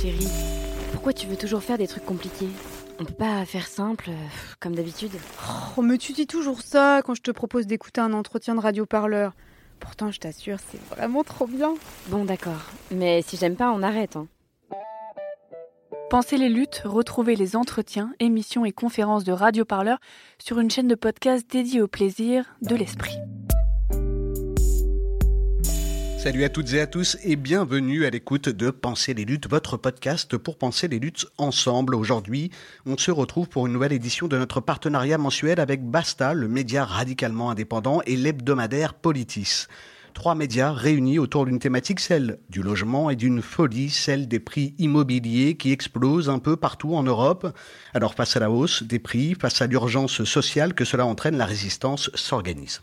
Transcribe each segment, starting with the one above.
chérie, pourquoi tu veux toujours faire des trucs compliqués? On peut pas faire simple, euh, comme d'habitude Oh, mais tu dis toujours ça quand je te propose d'écouter un entretien de radio-parleur. Pourtant, je t'assure, c'est vraiment trop bien. Bon, d'accord. Mais si j'aime pas, on arrête. Hein. Pensez les luttes, retrouvez les entretiens, émissions et conférences de Radio Parleur sur une chaîne de podcast dédiée au plaisir de l'esprit. Salut à toutes et à tous et bienvenue à l'écoute de Penser les luttes, votre podcast pour penser les luttes ensemble. Aujourd'hui, on se retrouve pour une nouvelle édition de notre partenariat mensuel avec Basta, le média radicalement indépendant, et l'hebdomadaire Politis. Trois médias réunis autour d'une thématique, celle du logement et d'une folie, celle des prix immobiliers qui explosent un peu partout en Europe. Alors face à la hausse des prix, face à l'urgence sociale que cela entraîne, la résistance s'organise.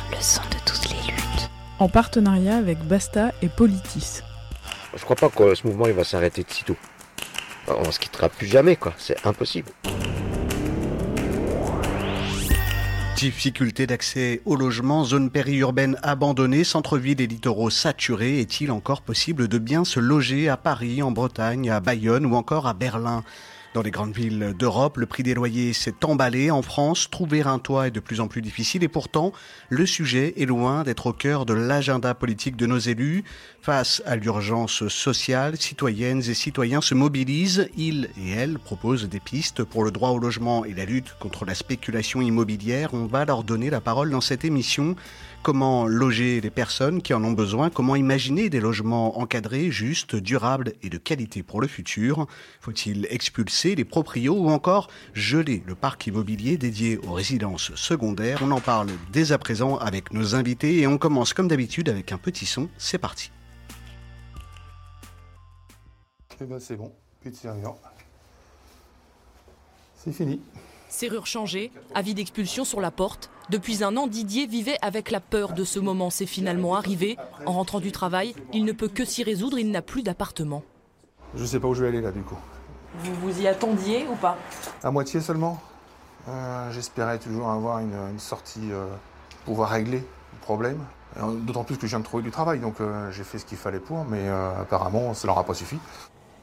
de toutes les luttes. En partenariat avec Basta et Politis. Je crois pas que ce mouvement il va s'arrêter de sitôt. On se quittera plus jamais, quoi. C'est impossible. Difficulté d'accès au logement, zone périurbaine abandonnée, centre-ville et littoraux saturés. Est-il encore possible de bien se loger à Paris, en Bretagne, à Bayonne ou encore à Berlin? Dans les grandes villes d'Europe, le prix des loyers s'est emballé. En France, trouver un toit est de plus en plus difficile et pourtant, le sujet est loin d'être au cœur de l'agenda politique de nos élus. Face à l'urgence sociale, citoyennes et citoyens se mobilisent. Ils et elles proposent des pistes pour le droit au logement et la lutte contre la spéculation immobilière. On va leur donner la parole dans cette émission. Comment loger les personnes qui en ont besoin? Comment imaginer des logements encadrés, justes, durables et de qualité pour le futur? Faut-il expulser les proprios ou encore geler le parc immobilier dédié aux résidences secondaires? On en parle dès à présent avec nos invités et on commence comme d'habitude avec un petit son. C'est parti. Eh ben c'est bon. C'est fini. Serrure changée, avis d'expulsion sur la porte. Depuis un an, Didier vivait avec la peur de ce moment. C'est finalement arrivé. En rentrant du travail, il ne peut que s'y résoudre, il n'a plus d'appartement. Je sais pas où je vais aller là du coup. Vous vous y attendiez ou pas? À moitié seulement. Euh, J'espérais toujours avoir une, une sortie, euh, pouvoir régler le problème. Euh, D'autant plus que je viens de trouver du travail, donc euh, j'ai fait ce qu'il fallait pour, mais apparemment ça leur a pas suffi.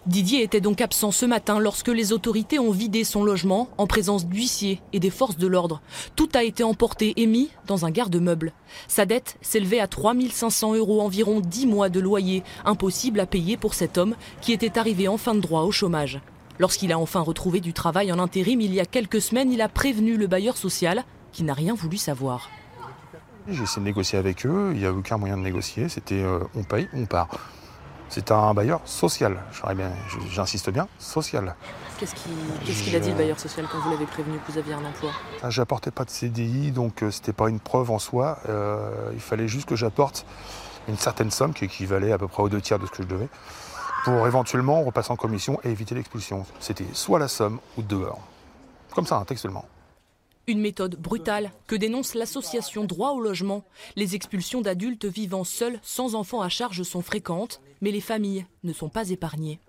Didier était donc absent ce matin lorsque les autorités ont vidé son logement en présence d'huissiers et des forces de l'ordre. Tout a été emporté et mis dans un garde-meuble. Sa dette s'élevait à 3500 euros, environ 10 mois de loyer, impossible à payer pour cet homme qui était arrivé en fin de droit au chômage. Lorsqu'il a enfin retrouvé du travail en intérim il y a quelques semaines, il a prévenu le bailleur social qui n'a rien voulu savoir. J'ai essayé de négocier avec eux, il n'y a aucun moyen de négocier, c'était euh, on paye, on part. C'est un bailleur social, bien, j'insiste bien, social. Qu'est-ce qu'il a dit le bailleur social quand vous l'avez prévenu que vous aviez un emploi? Ah, J'apportais pas de CDI, donc euh, c'était pas une preuve en soi. Euh, il fallait juste que j'apporte une certaine somme qui équivalait à peu près aux deux tiers de ce que je devais, pour éventuellement repasser en commission et éviter l'expulsion. C'était soit la somme ou dehors. Comme ça, hein, textuellement. Une méthode brutale que dénonce l'association Droit au logement. Les expulsions d'adultes vivant seuls, sans enfants à charge, sont fréquentes, mais les familles ne sont pas épargnées.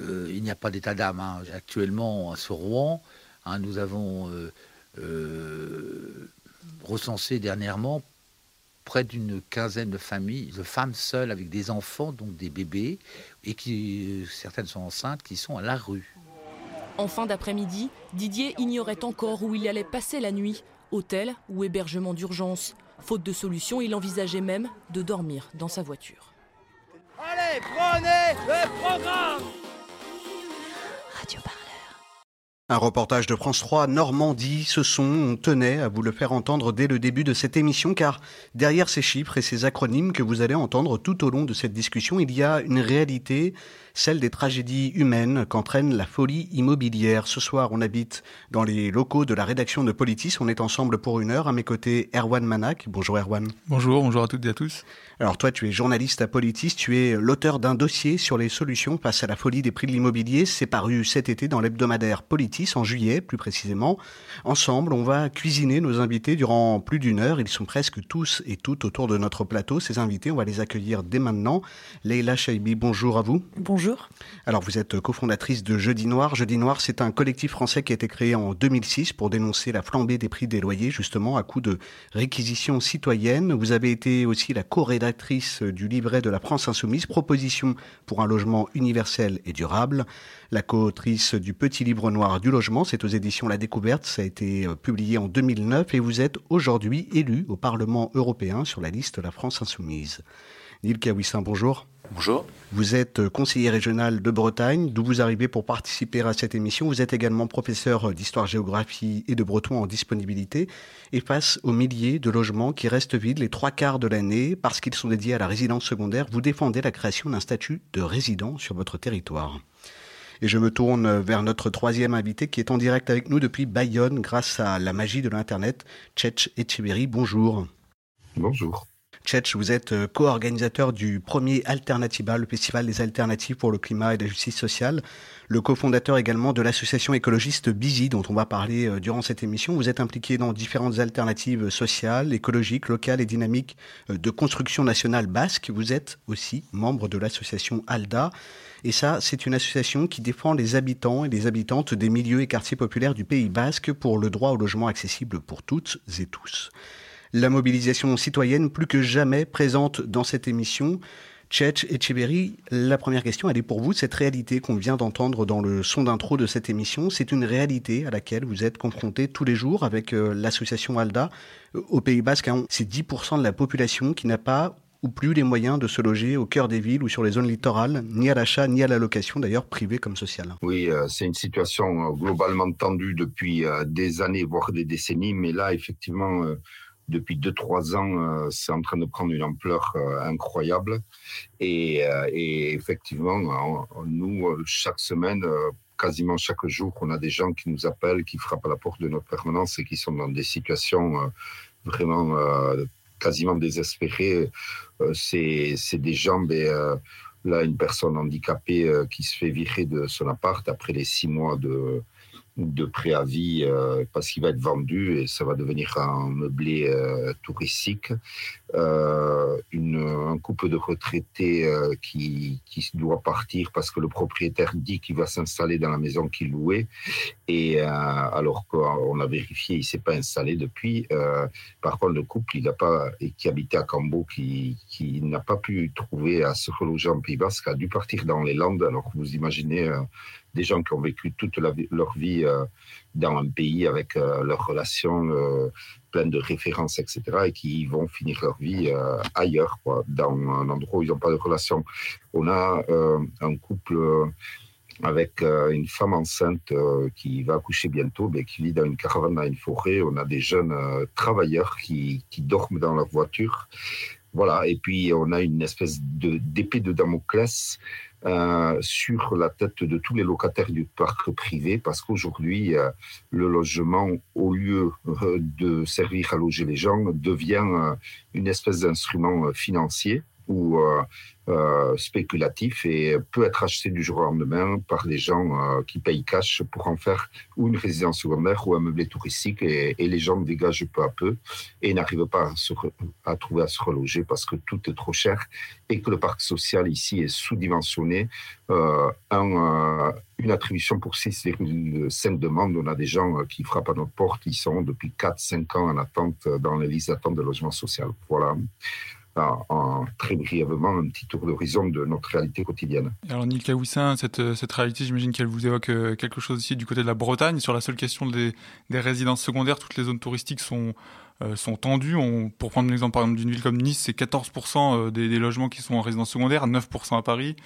Euh, il n'y a pas d'état d'âme. hein. Actuellement, sur Rouen, hein, nous avons euh, euh, recensé dernièrement près d'une quinzaine de familles, de femmes seules avec des enfants, donc des bébés, et qui certaines sont enceintes, qui sont à la rue. En fin d'après-midi, Didier ignorait encore où il allait passer la nuit, hôtel ou hébergement d'urgence. Faute de solution, il envisageait même de dormir dans sa voiture. Allez, prenez le programme Radio Parleur. Un reportage de France 3 Normandie, ce son, on tenait à vous le faire entendre dès le début de cette émission car derrière ces chiffres et ces acronymes que vous allez entendre tout au long de cette discussion, il y a une réalité, celle des tragédies humaines qu'entraîne la folie immobilière. Ce soir, on habite dans les locaux de la rédaction de Politis. On est ensemble pour une heure. À mes côtés, Erwan Manak. Bonjour Erwan. Bonjour, bonjour à toutes et à tous. Alors toi, tu es journaliste à Politis, tu es l'auteur d'un dossier sur les solutions face à la folie des prix de l'immobilier. C'est paru cet été dans l'hebdomadaire Politis, en juillet plus précisément. Ensemble, on va cuisiner nos invités durant plus d'une heure. Ils sont presque tous et toutes autour de notre plateau. Ces invités, on va les accueillir dès maintenant. Leila Chaibi, bonjour à vous. Bonjour. Alors vous êtes cofondatrice de Jeudi Noir. Jeudi Noir, c'est un collectif français qui a été créé en 2006 pour dénoncer la flambée des prix des loyers, justement à coup de réquisition citoyenne. Vous avez été aussi la co-rédactrice du livret de la France Insoumise, Proposition pour un logement universel et durable. La co-autrice du Petit Livre Noir du logement, c'est aux éditions La Découverte, ça a été euh, publié en 2009 et vous êtes aujourd'hui élu au Parlement européen sur la liste de la France Insoumise. Neil Kawissin, bonjour. Bonjour. Vous êtes conseiller régional de Bretagne, d'où vous arrivez pour participer à cette émission. Vous êtes également professeur d'histoire-géographie et de breton en disponibilité. Et face aux milliers de logements qui restent vides les trois quarts de l'année parce qu'ils sont dédiés à la résidence secondaire, vous défendez la création d'un statut de résident sur votre territoire. Et je me tourne vers notre troisième invité qui est en direct avec nous depuis Bayonne grâce à la magie de l'Internet, Tchetch Echeverry. Bonjour. Bonjour. Tchetch, vous êtes euh, co-organisateur du premier Alternativa, le festival des alternatives pour le climat et la justice sociale, le cofondateur également de l'association écologiste Bizi, dont on va parler euh, durant cette émission. Vous êtes impliqué dans différentes alternatives sociales, écologiques, locales et dynamiques euh, de construction nationale basque. Vous êtes aussi membre de l'association ALDA. Et ça, c'est une association qui défend les habitants et les habitantes des milieux et quartiers populaires du Pays basque pour le droit au logement accessible pour toutes et tous la mobilisation citoyenne plus que jamais présente dans cette émission. Tchetch et Tcheberry, la première question, elle est pour vous. Cette réalité qu'on vient d'entendre dans le son d'intro de cette émission, c'est une réalité à laquelle vous êtes confrontés tous les jours avec euh, l'association ALDA. Euh, au Pays Basque, hein, c'est 10% de la population qui n'a pas ou plus les moyens de se loger au cœur des villes ou sur les zones littorales, ni à l'achat, ni à la location, d'ailleurs privée comme sociale. Oui, euh, c'est une situation globalement tendue depuis des années, voire des décennies, mais là, effectivement, depuis deux trois ans, euh, c'est en train de prendre une ampleur euh, incroyable. Et, euh, effectivement, nous, chaque semaine, quasiment chaque jour, on a des gens qui nous appellent, qui frappent à la porte de notre permanence et qui sont dans des situations vraiment quasiment désespérées. c'est des gens, ben, là, une personne handicapée qui se fait virer de son appart après les six mois de de préavis euh, parce qu'il va être vendu et ça va devenir un meublé euh, touristique. Euh, une, un couple de retraités qui, qui, doit partir parce que le propriétaire dit qu'il va s'installer dans la maison qu'il louait et alors qu'on a vérifié, il s'est pas installé depuis. par contre, le couple, il a pas et qui habitait à Cambo, qui, qui n'a pas pu trouver à se reloger en Pays Basque, a dû partir dans les Landes. Alors vous imaginez des gens qui ont vécu toute leur vie euh, dans un pays avec euh, leurs relations euh, pleines de références, etc., et qui vont finir leur vie ailleurs, quoi, dans un endroit où ils n'ont pas de relations. On a un couple avec une femme enceinte qui va accoucher bientôt, mais qui vit dans une caravane dans une forêt. On a des jeunes travailleurs qui, dorment dans leur voiture. Voilà, et puis on a une espèce d'épée de Damoclès euh, sur la tête de tous les locataires du parc privé parce qu'aujourd'hui, euh, le logement, au lieu euh, de servir à loger les gens, devient une espèce d'instrument financier ou euh, euh, spéculatif et peut être acheté du jour au lendemain par des gens euh, qui payent cash pour en faire ou une résidence secondaire ou un meublé touristique et, les gens dégagent peu à peu et n'arrivent pas à, trouver à se reloger parce que tout est trop cher et que le parc social ici est sous-dimensionné. Un, une attribution pour 6,5 demandes. On a des gens qui frappent à notre porte, ils sont depuis 4-5 ans en attente dans les listes d'attente de logement social. Voilà très brièvement un petit tour d'horizon de notre réalité quotidienne. Alors Neil Kaoussin, cette, réalité, j'imagine qu'elle vous évoque euh, quelque chose ici du côté de la Bretagne. Sur la seule question des, résidences secondaires, toutes les zones touristiques sont tendus. On, pour prendre l'exemple d'une ville comme Nice, c'est 14% des, des, logements qui sont en résidence secondaire, 9% à Paris.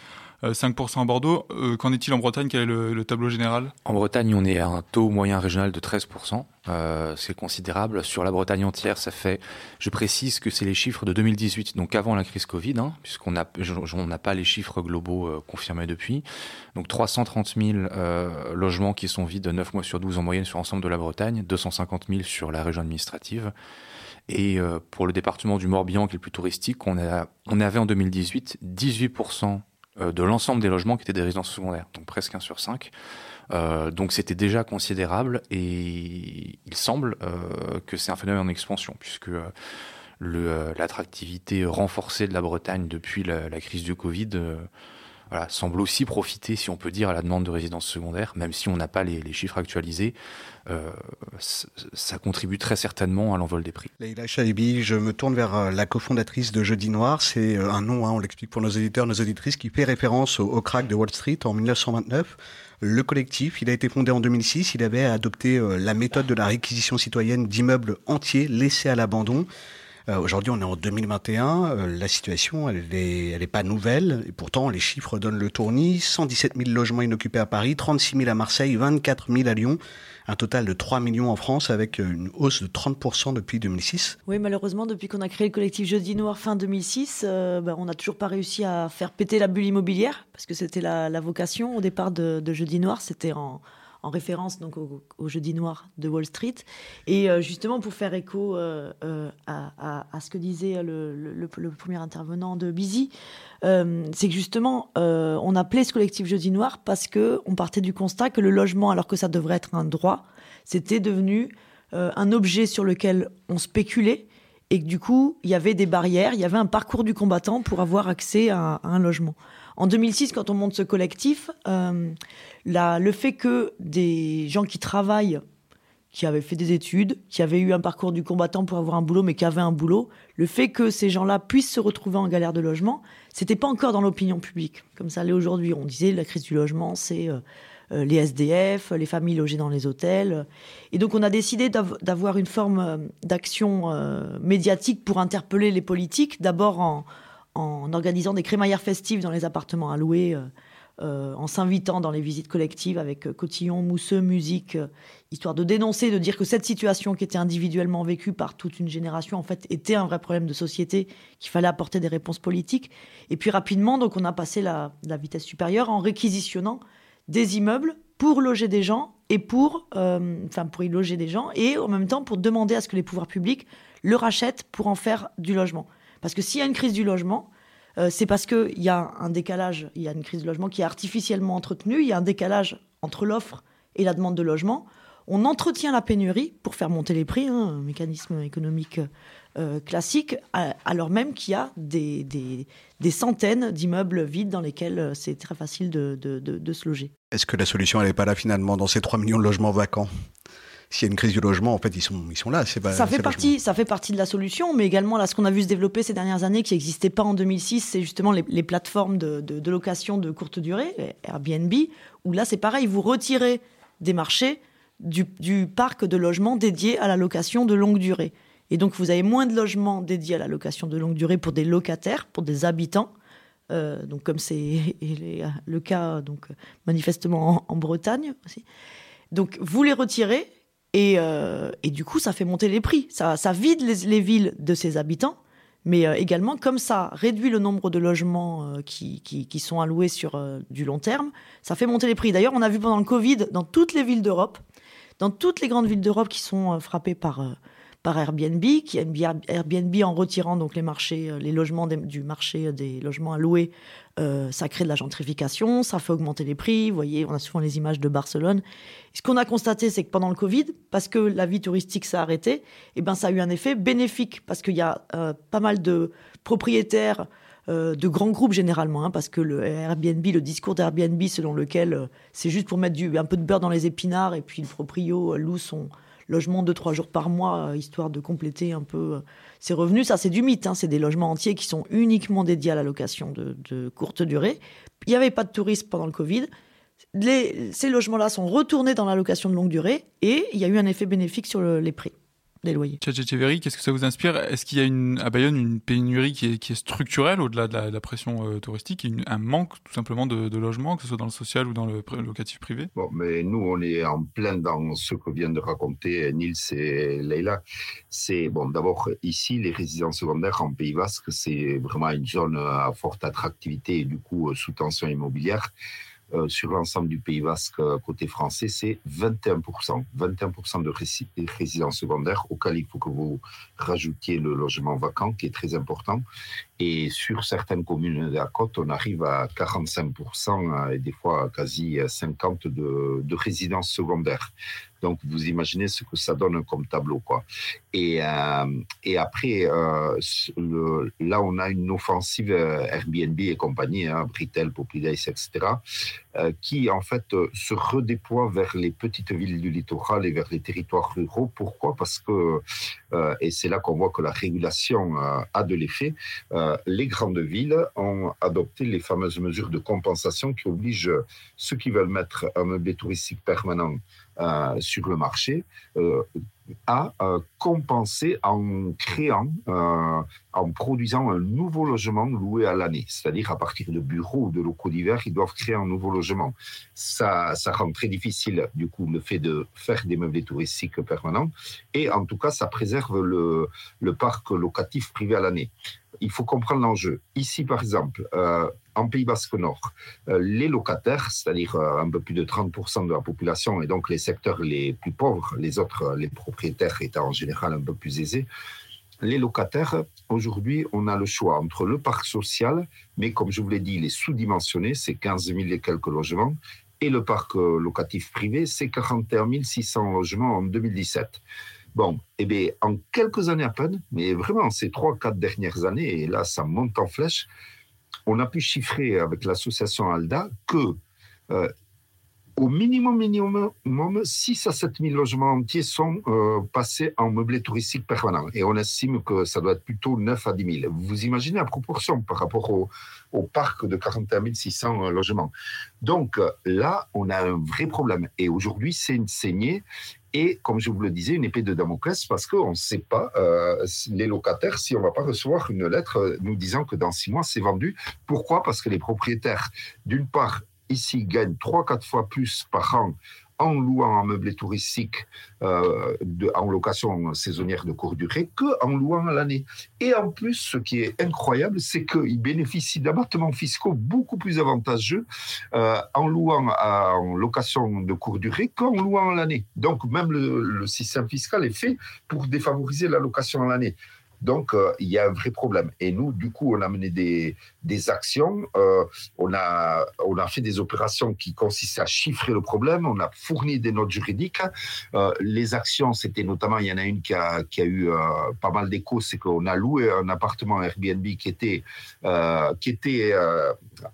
5% à Bordeaux. Qu'en est-il en Bretagne? Quel est le, le, tableau général? En Bretagne, on est à un taux moyen régional de 13%. Euh, c'est considérable. Sur la Bretagne entière, ça fait. Je précise que c'est les chiffres de 2018, donc avant la crise Covid, hein, puisqu'on n'a pas les chiffres globaux euh, confirmés depuis. Donc 330 000 euh, logements qui sont vides 9 mois sur 12 en moyenne sur l'ensemble de la Bretagne, 250 000 sur la région administrative. Et euh, pour le département du Morbihan, qui est le plus touristique, on, a, on avait en 2018 18% euh, de l'ensemble des logements qui étaient des résidences secondaires, donc presque 1 sur 5. Euh, donc c'était déjà considérable et il semble euh, que c'est un phénomène en expansion puisque euh, l'attractivité renforcée de la Bretagne depuis la, la crise du Covid semble aussi profiter, si on peut dire, à la demande de résidence secondaire, même si on n'a pas les, chiffres actualisés. Euh, ça contribue très certainement à l'envol des prix. Leïla Chaibi, je me tourne vers la cofondatrice de Jeudi Noir. C'est un nom, hein, on l'explique pour nos éditeurs, nos auditrices, qui fait référence au, au crack de Wall Street en 1929. Le collectif, il a été fondé en 2006. Il avait adopté euh, la méthode de la réquisition citoyenne d'immeubles entiers laissés à l'abandon. Euh, Aujourd'hui, on est en 2021. Euh, la situation, elle n'est elle est pas nouvelle. Et pourtant, les chiffres donnent le tournis. 117 000 logements inoccupés à Paris, 36 000 à Marseille, 24 000 à Lyon un total de 3 millions en France avec une hausse de 30% depuis 2006. Oui, malheureusement, depuis qu'on a créé le collectif Jeudi Noir fin 2006, euh, ben, on n'a toujours pas réussi à faire péter la bulle immobilière parce que c'était la, la, vocation au départ de, de Jeudi Noir. C'était en, en référence donc au, Jeudi Noir de Wall Street. Et euh, justement pour faire écho euh, euh, à, ce que disait le, premier intervenant de euh, c'est que justement on appelait ce collectif Jeudi Noir parce que on partait du constat que le logement, alors que ça devrait être un droit, c'était devenu un objet sur lequel on spéculait et que du coup il y avait des barrières, il y avait un parcours du combattant pour avoir accès à un logement. En 2006, quand on monte ce collectif, euh, le fait que des gens qui travaillent, qui avaient fait des études, qui avaient eu un parcours du combattant pour avoir un boulot, mais qui avaient un boulot, le fait que ces gens-là puissent se retrouver en galère de logement, c'était pas encore dans l'opinion publique, comme ça l'est aujourd'hui. On disait la crise du logement, c'est euh, euh, les SDF, les familles logées dans les hôtels. Et donc on a décidé d'avoir une forme d'action médiatique pour interpeller les politiques, d'abord en, en organisant des crémaillères festives dans les appartements à louer, euh, euh, en s'invitant dans les visites collectives avec euh, cotillon, mousseux, musique, histoire de dénoncer, de dire que cette situation qui était individuellement vécue par toute une génération, en fait, était un vrai problème de société, qu'il fallait apporter des réponses politiques. Et puis rapidement, donc, on a passé la, vitesse supérieure en réquisitionnant des immeubles pour loger des gens et pour, pour y loger des gens et en même temps pour demander à ce que les pouvoirs publics le rachètent pour en faire du logement. Parce que s'il y a une crise du logement, euh, c'est parce qu'il y a un décalage, il y a une crise du logement qui est artificiellement entretenue, il y a un décalage entre l'offre et la demande de logement. On entretient la pénurie pour faire monter les prix, hein, un mécanisme économique euh, classique, alors même qu'il y a des, centaines d'immeubles vides dans lesquels euh, c'est très facile de, de, se loger. Est-ce que la solution, n'est pas là finalement dans ces 3 millions de logements vacants? S'il y a une crise du logement, en fait, ils sont, ils sont là. Pas, ça, fait partie, ça fait partie de la solution, mais également, là, ce qu'on a vu se développer ces dernières années, qui n'existait pas en 2006, c'est justement les, les plateformes de, de, de, location de courte durée, Airbnb, où là, c'est pareil, vous retirez des marchés du, du parc de logements dédiés à la location de longue durée. Et donc, vous avez moins de logements dédiés à la location de longue durée pour des locataires, pour des habitants. Euh, donc, comme c'est le cas, donc, manifestement en, en Bretagne aussi. Donc, vous les retirez et, euh, et, du coup, ça fait monter les prix. Ça, vide les, les, villes de ses habitants, mais euh, également, comme ça réduit le nombre de logements euh, qui, sont alloués sur du long terme, ça fait monter les prix. D'ailleurs, on a vu pendant le Covid, dans toutes les villes d'Europe, dans toutes les grandes villes d'Europe qui sont frappées par, par Airbnb, qui Airbnb en retirant donc les marchés, les logements du marché des logements louer, euh, ça crée de la gentrification, ça fait augmenter les prix. Vous voyez, on a souvent les images de Barcelone. Ce qu'on a constaté, c'est que pendant le Covid, parce que la vie touristique s'est arrêtée, eh ben ça a eu un effet bénéfique parce qu'il y a euh, pas mal de propriétaires euh, de grands groupes généralement, hein, parce que le Airbnb, le discours d'Airbnb selon lequel c'est juste pour mettre du, un peu de beurre dans les épinards et puis le proprio loue son logement deux trois jours par mois euh, histoire de compléter un peu euh, ses revenus. Ça c'est du mythe hein. c'est des logements entiers qui sont uniquement dédiés à la location de, de courte durée. Il n'y avait pas de tourisme pendant le covid. Ces logements là sont retournés dans la location de longue durée et il y a eu un effet bénéfique sur le, les prix des loyers. Tchatchecheverry, qu'est-ce que ça vous inspire? Est-ce qu'il y a une, à Bayonne une pénurie qui est, qui est structurelle au-delà de, la, pression euh, touristique, une, un manque tout simplement de, de logements, que ce soit dans le social ou dans le locatif privé? Bon, mais nous, on est en plein dans ce que viennent de raconter Nils et Leila. C'est, bon, d'abord, ici, les résidences secondaires en Pays Basque, c'est vraiment une zone à forte attractivité et du coup sous tension immobilière. Euh, sur l'ensemble du Pays Basque euh, côté français, c'est 21%. 21% de résidences secondaires auxquelles il faut que vous rajoutiez le logement vacant qui est très important. Et sur certaines communes de la côte, on arrive à 45% et des fois quasi 50% de, de résidences secondaires. Donc, vous imaginez ce que ça donne comme tableau, quoi. Et, euh, et après, euh, là, on a une offensive euh, Airbnb et compagnie, hein, Britel, etc., qui, en fait, se redéploie vers les petites villes du littoral et vers les territoires ruraux. Pourquoi? Parce que, et c'est là qu'on voit que la régulation a de l'effet, les grandes villes ont adopté les fameuses mesures de compensation qui obligent ceux qui veulent mettre un meublé touristique permanent sur le marché euh, à euh, compenser en créant, en produisant un nouveau logement loué à l'année. C'est-à-dire à partir de bureaux ou de locaux d'hiver, ils doivent créer un nouveau logement. Ça, ça rend très difficile, du coup, le fait de faire des meublés touristiques permanents. Et en tout cas, ça préserve le, le parc locatif privé à l'année il faut comprendre l'enjeu. Ici, par exemple, euh, en Pays Basque Nord, euh, les locataires, c'est-à-dire euh, un peu plus de 30% de la population, et donc les secteurs les plus pauvres, les autres, les propriétaires étant en général un peu plus aisés, les locataires, aujourd'hui, on a le choix entre le parc social, mais comme je vous l'ai dit, il est sous-dimensionné, c'est 15 000 et quelques logements, et le parc locatif privé, c'est 41 600 logements en 2017. Bon, eh bien, en quelques années à peine, mais vraiment ces trois, quatre dernières années, et là, ça monte en flèche, on a pu chiffrer avec l'association ALDA que euh, au minimum, minimum, 6 à 7 000 logements entiers sont euh, passés en meublé touristique permanent. Et on estime que ça doit être plutôt 9 à 10 000. Vous imaginez la proportion par rapport au, parc de 41 600 euh, logements. Donc là, on a un vrai problème. Et aujourd'hui, c'est une saignée et, comme je vous le disais, une épée de Damoclès parce qu'on ne sait pas, euh, les locataires, si on ne va pas recevoir une lettre nous disant que dans six mois, c'est vendu. Pourquoi? Parce que les propriétaires, d'une part, ici, gagnent trois, quatre fois plus par an en louant un meublé touristique euh, en location saisonnière de courte durée qu'en louant l'année. Et en plus, ce qui est incroyable, c'est qu'ils bénéficient d'abattements fiscaux beaucoup plus avantageux euh, en louant en location de courte durée qu'en louant l'année. Donc même le, système fiscal est fait pour défavoriser la location à l'année. Donc, euh, il y a un vrai problème. Et nous, du coup, on a mené des, des actions. Euh, on, a, on a fait des opérations qui consistaient à chiffrer le problème. On a fourni des notes juridiques. Euh, les actions, c'était notamment, il y en a une qui a, qui a eu pas mal d'écho, c'est qu'on a loué un appartement Airbnb qui était, qui était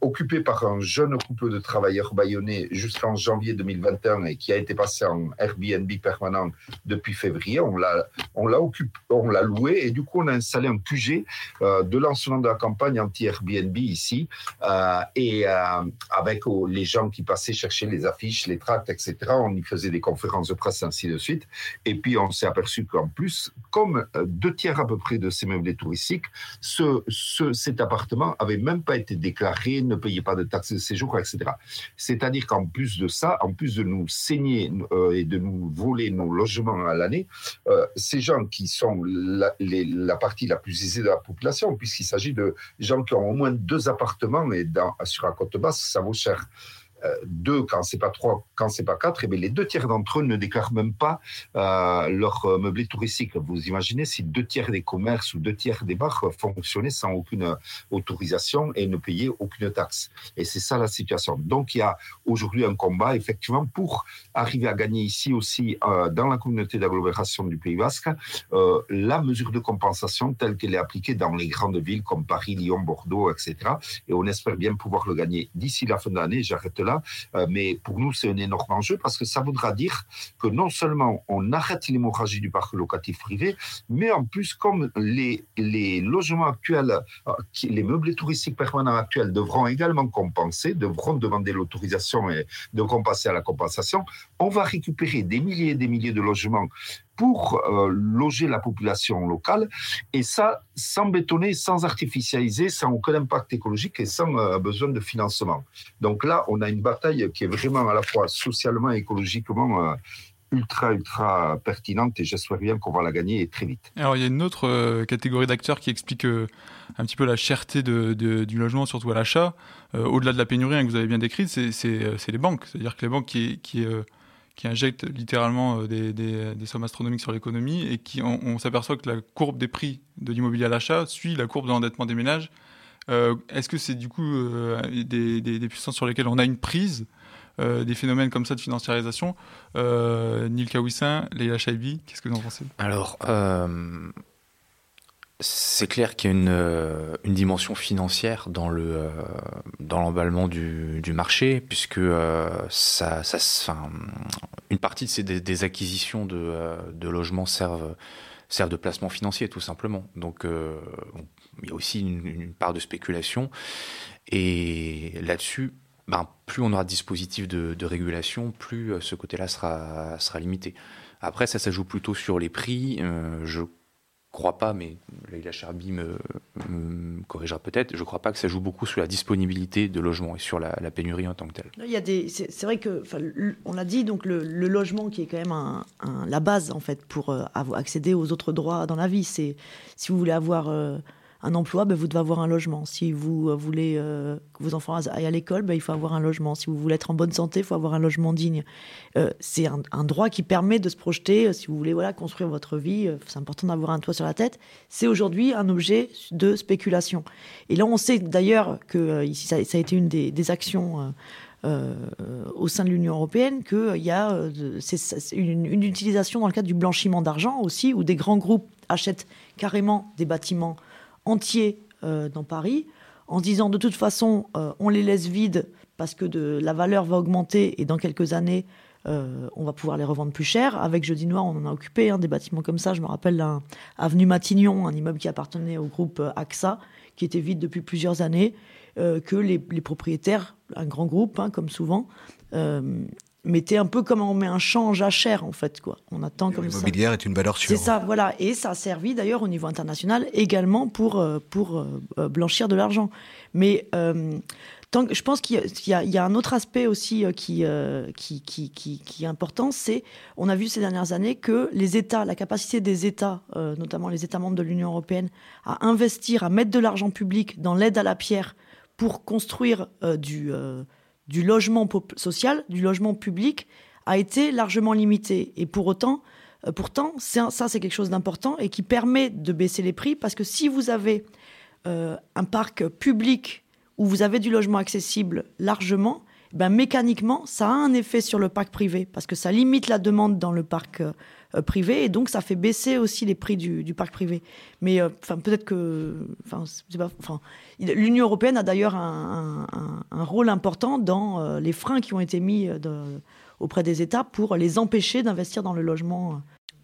occupé par un jeune couple de travailleurs bayonnais jusqu'en janvier 2021 et qui a été passé en Airbnb permanent depuis février. On l'a, on l'a loué et du coup, on a installé un QG euh, de lancement de la campagne anti-Airbnb ici, euh, et euh, avec les gens qui passaient chercher les affiches, les tracts, etc. On y faisait des conférences de presse, ainsi de suite. Et puis, on s'est aperçu qu'en plus, comme deux tiers à peu près de ces meublés touristiques, ce, cet appartement avait même pas été déclaré, ne payait pas de taxes de séjour, etc. C'est-à-dire qu'en plus de ça, en plus de nous saigner et de nous voler nos logements à l'année, ces gens qui sont la partie la plus aisée de la population, puisqu'il s'agit de gens qui ont au moins deux appartements, et dans, sur la côte basse, ça vaut cher. Euh, deux quand c'est pas trois, quand c'est pas quatre, et eh bien les deux tiers d'entre eux ne déclarent même pas euh, leur euh, meublé touristique. Vous imaginez si deux tiers des commerces ou deux tiers des bars fonctionnaient sans aucune autorisation et ne payaient aucune taxe. Et c'est ça la situation. Donc il y a aujourd'hui un combat effectivement pour arriver à gagner ici aussi dans la communauté d'agglomération du Pays Basque la mesure de compensation telle qu'elle est appliquée dans les grandes villes comme Paris, Lyon, Bordeaux, etc. Et on espère bien pouvoir le gagner d'ici la fin de l'année. J'arrête là euh, mais pour nous, c'est un énorme enjeu parce que ça voudra dire que non seulement on arrête l'hémorragie du parc locatif privé, mais en plus, comme les, logements actuels, euh, les meublés touristiques permanents actuels devront également compenser, devront demander l'autorisation et devront passer à la compensation, on va récupérer des milliers et des milliers de logements pour euh, loger la population locale, et ça sans bétonner, sans artificialiser, sans aucun impact écologique et sans euh, besoin de financement. Donc là, on a une bataille qui est vraiment à la fois socialement et écologiquement ultra, ultra pertinente et j'espère bien qu'on va la gagner très vite. Alors il y a une autre euh, catégorie d'acteurs qui explique euh, un petit peu la cherté du logement, surtout à l'achat. Euh, au-delà de la pénurie hein, que vous avez bien décrite, c'est les banques. C'est-à-dire que les banques qui, qui injectent littéralement des, des, sommes astronomiques sur l'économie et qui on, s'aperçoit que la courbe des prix de l'immobilier à l'achat suit la courbe de l'endettement des ménages. Est-ce que c'est du coup des, des, puissances sur lesquelles on a une prise euh, des phénomènes comme ça de financiarisation? Euh, Neil Kawissin, Leila Shaibi, qu'est-ce que vous en pensez? Alors, euh, c'est clair qu'il y a une, une, dimension financière dans le dans l'emballement du, du, marché, puisque ça, ça, enfin, une partie de ces des, acquisitions de, de, logements servent servent de placement financier tout simplement. Donc il y a aussi une, une part de spéculation et là-dessus ben, plus on aura de dispositifs de, régulation, plus euh, ce côté-là sera, sera limité. Après, ça, ça joue plutôt sur les prix. Euh, je crois pas, mais Leila Charbi me, corrigera peut-être, je crois pas que ça joue beaucoup sur la disponibilité de logements et sur la, pénurie en tant que telle. Il y a des, c'est, vrai que, on l'a dit, donc le, logement qui est quand même la base en fait pour euh, accéder aux autres droits dans la vie. C'est si vous voulez avoir un emploi, ben, vous devez avoir un logement. Si vous euh, voulez euh, que vos enfants aillent à l'école, ben, il faut avoir un logement. Si vous voulez être en bonne santé, il faut avoir un logement digne. Euh, c'est un, droit qui permet de se projeter. Si vous voulez voilà, construire votre vie, c'est important d'avoir un toit sur la tête. C'est aujourd'hui un objet de spéculation. Et là, on sait d'ailleurs que ça, a été une des, actions. au sein de l'Union européenne qu'il y a une, une, utilisation dans le cadre du blanchiment d'argent aussi, où des grands groupes achètent carrément des bâtiments entiers euh, dans Paris, en disant de toute façon, euh, on les laisse vides parce que de, la valeur va augmenter et dans quelques années, euh, on va pouvoir les revendre plus cher. Avec Jeudi Noir, on en a occupé hein, des bâtiments comme ça. Je me rappelle un avenue Matignon, un immeuble qui appartenait au groupe AXA, qui était vide depuis plusieurs années, que les, propriétaires, un grand groupe, hein, comme souvent, mettez un peu comme on met un champ en jachère en fait quoi. On attend comme ça. L'immobilière est une valeur sûre. C'est ça, voilà, et ça a servi d'ailleurs au niveau international également pour euh, pour euh, blanchir de l'argent. Mais euh, tant que, je pense qu'il y, y, a un autre aspect aussi qui, qui, qui, qui, qui, est important, c'est on a vu ces dernières années que les États, la capacité des États, notamment les États membres de l'Union européenne, à investir, à mettre de l'argent public dans l'aide à la pierre pour construire du du logement social, du logement public, a été largement limité. Et pour autant, euh, ça c'est quelque chose d'important et qui permet de baisser les prix parce que si vous avez euh, un parc public où vous avez du logement accessible largement, ben mécaniquement, ça a un effet sur le parc privé parce que ça limite la demande dans le parc euh, privé et donc ça fait baisser aussi les prix du, parc privé. Mais euh, peut-être que l'Union européenne a d'ailleurs un, rôle important dans euh, les freins qui ont été mis auprès des États pour les empêcher d'investir dans le logement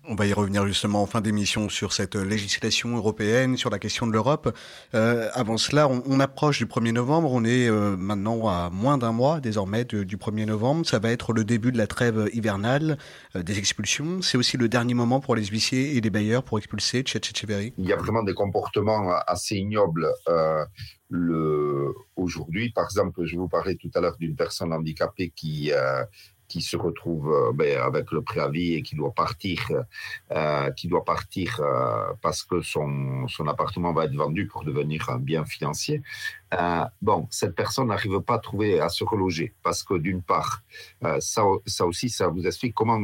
on va y revenir justement en fin d'émission sur cette législation européenne, sur la question de l'Europe. Euh, avant cela, on, approche du 1er novembre. On est euh, maintenant à moins d'un mois désormais du 1er novembre. Ça va être le début de la trêve hivernale euh, des expulsions. C'est aussi le dernier moment pour les huissiers et les bailleurs pour expulser Tchétchéverry. Il y a vraiment des comportements assez ignobles. le... Aujourd'hui, par exemple, je vous parlais tout à l'heure d'une personne handicapée qui qui se retrouve euh, ben, avec le préavis et qui doit partir, euh, qui doit partir euh, parce que son, son appartement va être vendu pour devenir un bien financier. bon, cette personne n'arrive pas à trouver à se reloger parce que d'une part, ça, ça aussi, ça vous explique comment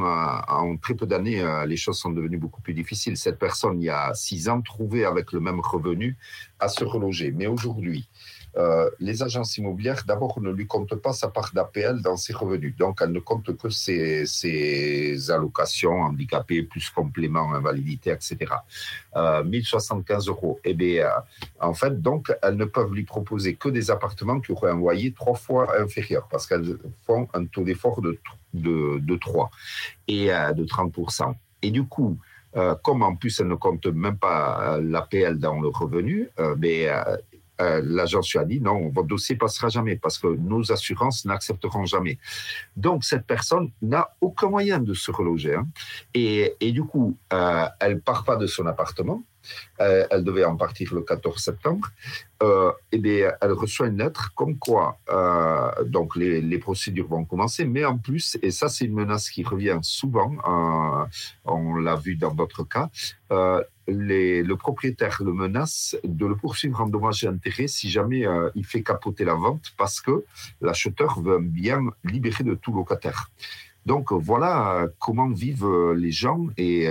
en très peu d'années les choses sont devenues beaucoup plus difficiles. Cette personne, il y a six ans, trouvait avec le même revenu à se reloger, mais aujourd'hui, euh, les agences immobilières, d'abord, ne lui comptent pas sa part d'APL dans ses revenus. Donc, elles ne comptent que ses, allocations handicapées, plus compléments, invalidité, etc. Euh, 1075 euros. Eh bien, euh, en fait, donc, elles ne peuvent lui proposer que des appartements qui auraient un loyer trois fois inférieur, parce qu'elles font un taux d'effort de, de, 3 et euh, de 30%. Et du coup, comme en plus elles ne comptent même pas l'APL dans le revenu, mais euh, l'agence lui a dit non, votre dossier passera jamais parce que nos assurances n'accepteront jamais. Donc cette personne n'a aucun moyen de se reloger. Hein. Et, et, du coup, euh, elle part pas de son appartement. Euh, elle devait en partir le 14 septembre. Euh, et bien, elle reçoit une lettre comme quoi euh, donc les, les, procédures vont commencer, mais en plus, et ça c'est une menace qui revient souvent, euh, on l'a vu dans d'autres cas, euh, le propriétaire le menace de le poursuivre en dommages et intérêts si jamais euh, il fait capoter la vente parce que l'acheteur veut un bien libéré de tout locataire. Donc voilà comment vivent les gens et,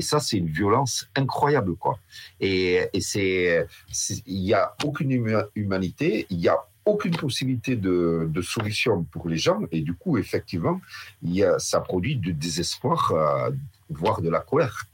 ça c'est une violence incroyable quoi. Et, c'est il y a aucune humanité, il y a aucune possibilité de, solution pour les gens et du coup effectivement y a, ça produit du désespoir euh, voire de la colère.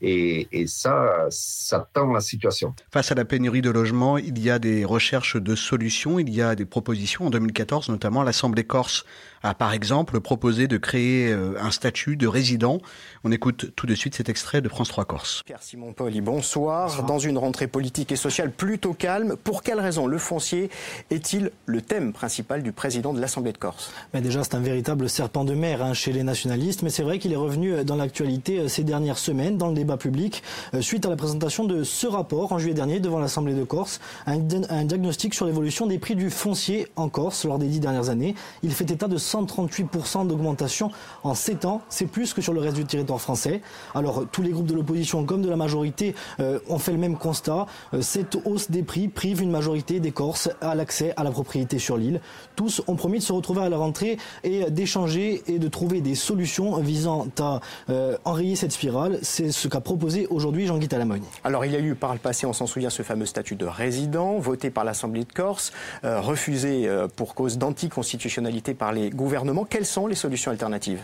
Et, et, ça, ça tend la situation. Face à la pénurie de logements, il y a des recherches de solutions, il y a des propositions. En 2014, notamment, l'Assemblée corse a par exemple proposé de créer un statut de résident. On écoute tout de suite cet extrait de France 3 Corse. Pierre-Simon Poli, bonsoir. bonsoir. Dans une rentrée politique et sociale plutôt calme, pour quelle raison le foncier est-il le thème principal du président de l'Assemblée de Corse? Mais Déjà, c'est un véritable serpent de mer hein, chez les nationalistes, mais c'est vrai qu'il est revenu dans l'actualité ces dernières semaines, dans le débat public, suite à la présentation de ce rapport en juillet dernier devant l'Assemblée de Corse, un, un diagnostic sur l'évolution des prix du foncier en Corse lors des dix dernières années. Il fait état de 138% d'augmentation en 7 ans. C'est plus que sur le reste du territoire français. Alors, tous les groupes de l'opposition comme de la majorité euh, ont fait le même constat. Euh, cette hausse des prix prive une majorité des Corses à l'accès à la propriété sur l'île. Tous ont promis de se retrouver à la rentrée et d'échanger et de trouver des solutions visant à euh, enrayer cette spirale. C'est ce qu'a proposé aujourd'hui Jean-Guy Talamogne. Alors, il y a eu par le passé, on s'en souvient, ce fameux statut de résident voté par l'Assemblée de Corse, refusé pour cause d'anticonstitutionnalité par les gouvernements. Quelles sont les solutions alternatives?